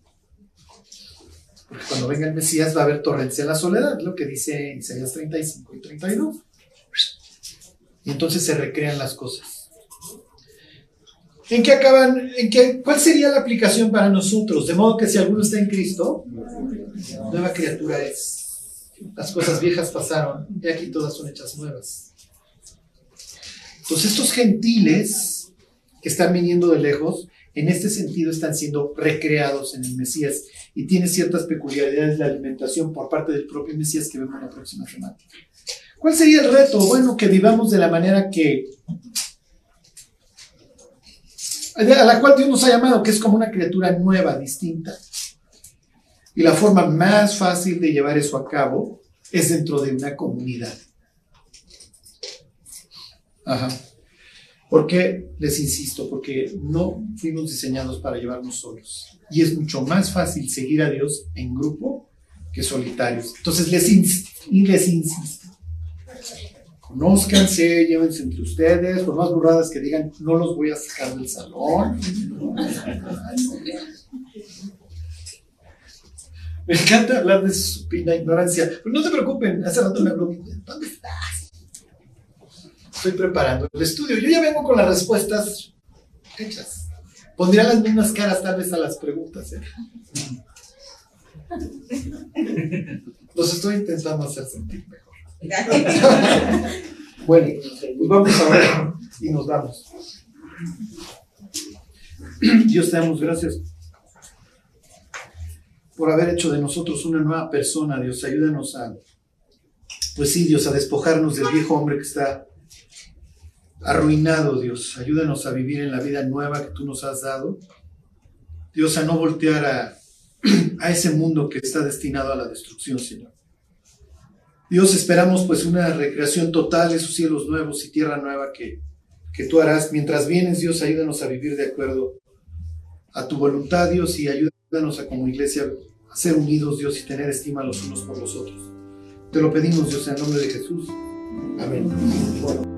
Porque cuando venga el Mesías va a haber torrencia en la soledad, lo que dice Isaías 35 y 32. Y entonces se recrean las cosas. ¿En qué acaban? En qué, ¿Cuál sería la aplicación para nosotros? De modo que si alguno está en Cristo, nueva criatura es. Las cosas viejas pasaron y aquí todas son hechas nuevas. Entonces estos gentiles que están viniendo de lejos, en este sentido están siendo recreados en el Mesías y tiene ciertas peculiaridades de alimentación por parte del propio Mesías que vemos la próxima semana. ¿Cuál sería el reto? Bueno, que vivamos de la manera que a la cual Dios nos ha llamado, que es como una criatura nueva, distinta. Y la forma más fácil de llevar eso a cabo es dentro de una comunidad. Ajá. Porque, les insisto, porque no fuimos diseñados para llevarnos solos. Y es mucho más fácil seguir a Dios en grupo que solitarios. Entonces, les, ins- y les insisto. Conózcanse, llévense entre ustedes, por más burradas que digan, no los voy a sacar del salón. Me encanta hablar de su supina ignorancia. Pero no se preocupen, hace rato me habló, ¿dónde estás? Estoy preparando el estudio. Yo ya vengo con las respuestas hechas. Pondría las mismas caras tal vez a las preguntas. ¿eh? Los estoy intentando hacer sentir mejor. [laughs] Bueno, pues vamos a ver y nos vamos. Dios te damos gracias por haber hecho de nosotros una nueva persona, Dios. Ayúdanos a, pues sí, Dios, a despojarnos del viejo hombre que está arruinado, Dios. Ayúdanos a vivir en la vida nueva que tú nos has dado. Dios, a no voltear a, [clears throat] a ese mundo que está destinado a la destrucción, Señor. Dios, esperamos pues una recreación total, esos cielos nuevos y tierra nueva que, que tú harás. Mientras vienes, Dios, ayúdanos a vivir de acuerdo a tu voluntad, Dios, y ayúdanos a como iglesia a ser unidos, Dios, y tener estima los unos por los otros. Te lo pedimos, Dios, en el nombre de Jesús. Amén.